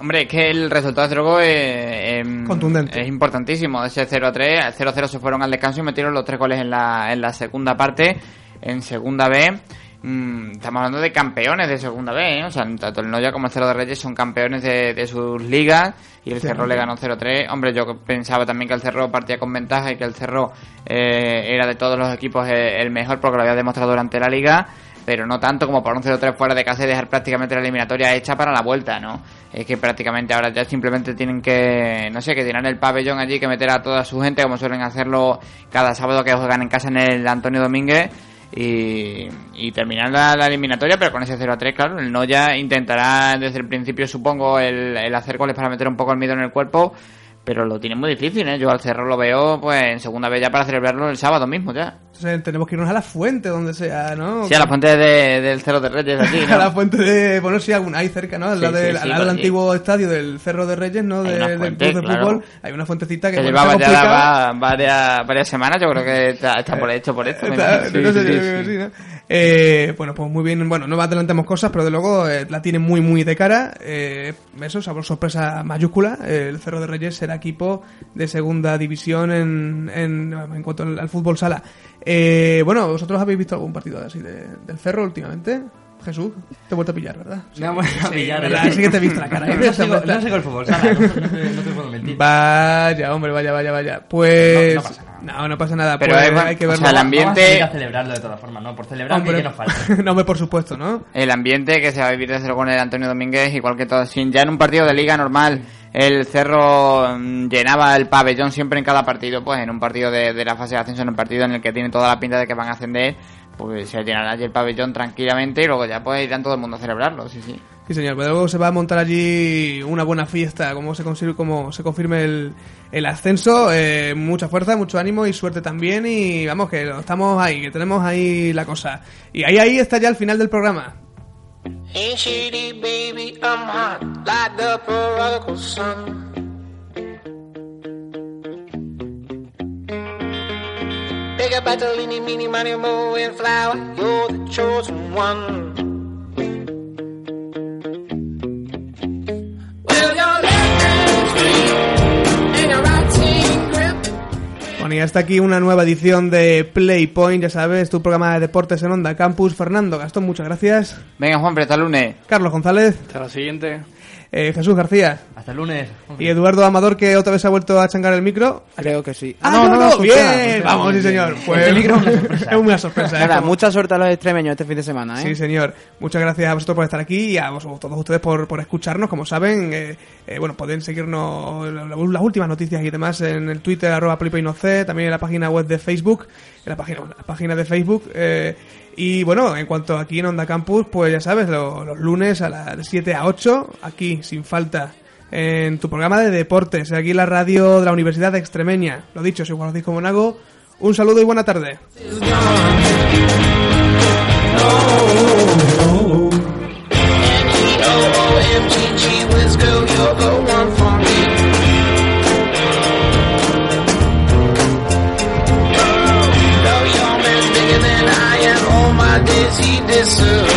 hombre, es que el resultado de Drogo es, Contundente. es importantísimo. Ese 0 a 3, al 0 0 se fueron al descanso y metieron los tres goles en la, en la segunda parte, en segunda B. Mm, estamos hablando de campeones de segunda B, ¿eh? o sea, tanto el Noya como el Cerro de Reyes son campeones de, de sus ligas y el Cerro le ganó 0-3. Hombre, yo pensaba también que el Cerro partía con ventaja y que el Cerro eh, era de todos los equipos eh, el mejor porque lo había demostrado durante la liga pero no tanto como para un 0-3 fuera de casa y dejar prácticamente la eliminatoria hecha para la vuelta, ¿no? Es que prácticamente ahora ya simplemente tienen que, no sé, que tirar el pabellón allí, que meter a toda su gente, como suelen hacerlo cada sábado que juegan en casa en el Antonio Domínguez. Y, y terminar la, eliminatoria, pero con ese 0-3, claro, el Noya intentará desde el principio, supongo, el, el hacer goles para meter un poco el miedo en el cuerpo, pero lo tiene muy difícil, ¿eh? Yo al Cerro lo veo, pues, en segunda vez ya para celebrarlo el sábado mismo, ya. Entonces tenemos que irnos a la fuente, donde sea, ¿no? Sí, a la fuente de- del Cerro de Reyes, aquí, ¿no? a la fuente de, bueno, sí, algún, ahí cerca, ¿no? Al Sí, lado, del, sí, sí, al antiguo estadio del Cerro de Reyes, ¿no? Hay De- del club de claro. fútbol. Hay una fuentecita que, llevaba ya varias, varias semanas, yo creo que está, está por hecho por esto. Está- imagino. no sé, Sí, yo sí, creo que sí. sí, ¿no? Eh, bueno, pues muy bien. Bueno, no adelantemos cosas, pero de luego eh, la tiene muy, muy de cara. Eh, eso, sabor sorpresa mayúscula. Eh, el Cerro de Reyes será equipo de segunda división en, en, en cuanto al, al fútbol sala. Eh, bueno, ¿vosotros habéis visto algún partido así de- del Cerro últimamente? Jesús, te he vuelto a pillar, ¿verdad? Me ha vuelto a pillar, ¿verdad? Sí que te he visto la cara. ¿eh? No sigo- no sigo el fútbol sala, no- no te- no te puedo mentir. Vaya, hombre, vaya, vaya, vaya. Pues... No- no pasa. No, no pasa nada. Pero pues es- hay que o verlo. sea, el ambiente- Vamos a ir a celebrarlo de todas formas, ¿no? Por celebrar Hombre, que nos falta. no, por supuesto, ¿no? El ambiente que se va a vivir desde luego en el Antonio Domínguez, igual que todo. Sin ya en un partido de liga normal, el Cerro mm, llenaba el pabellón siempre en cada partido, pues en un partido de, de la fase de ascenso, en un partido en el que tiene toda la pinta de que van a ascender, pues se llenará allí el pabellón tranquilamente y luego ya pues irán todo el mundo a celebrarlo, sí, sí. Sí, señor, pero luego se va a montar allí una buena fiesta, como se, consigue, como se confirme el, el ascenso. Eh, mucha fuerza, mucho ánimo y suerte también. Y vamos, que estamos ahí, que tenemos ahí la cosa. Y ahí, ahí está ya el final del programa. Ain't shady, baby, I'm hot, like the prodigal son. You Bertolini, meeny, money, mo, and flower. You're the chosen one. Bueno, y hasta aquí una nueva edición de Playpoint, ya sabes, tu programa de deportes en Onda Campus. Fernando Gastón, muchas gracias. Venga, Juan, hasta el lunes. Carlos González. Hasta la siguiente. Eh, Jesús García. Hasta el lunes. Y Eduardo Amador, que otra vez ha vuelto a changar el micro. Creo que sí. Ah, no, no, funciona, bien. funciona. Vamos, sí, señor. Bien. Pues, El micro es una sorpresa. mucha suerte a los extremeños este fin de semana, ¿eh? Sí, señor. Muchas gracias a vosotros por estar aquí y a vos- todos ustedes por, por escucharnos. Como saben, eh, eh, bueno, pueden seguirnos la- la- las últimas noticias y demás en el Twitter, arroba playpointnoc, también en la página web de Facebook, en la página, de Facebook. eh, y bueno, en cuanto aquí en Onda Campus, pues ya sabes, lo- los lunes a las de 7 a 8, aquí sin falta. En tu programa de deportes, aquí en la radio de la Universidad de Extremeña. Lo dicho, soy Juan Francisco Monago. Un saludo y buena tarde. Girl, you're the one for me. Oh, though your man's bigger than I am, all my days he did.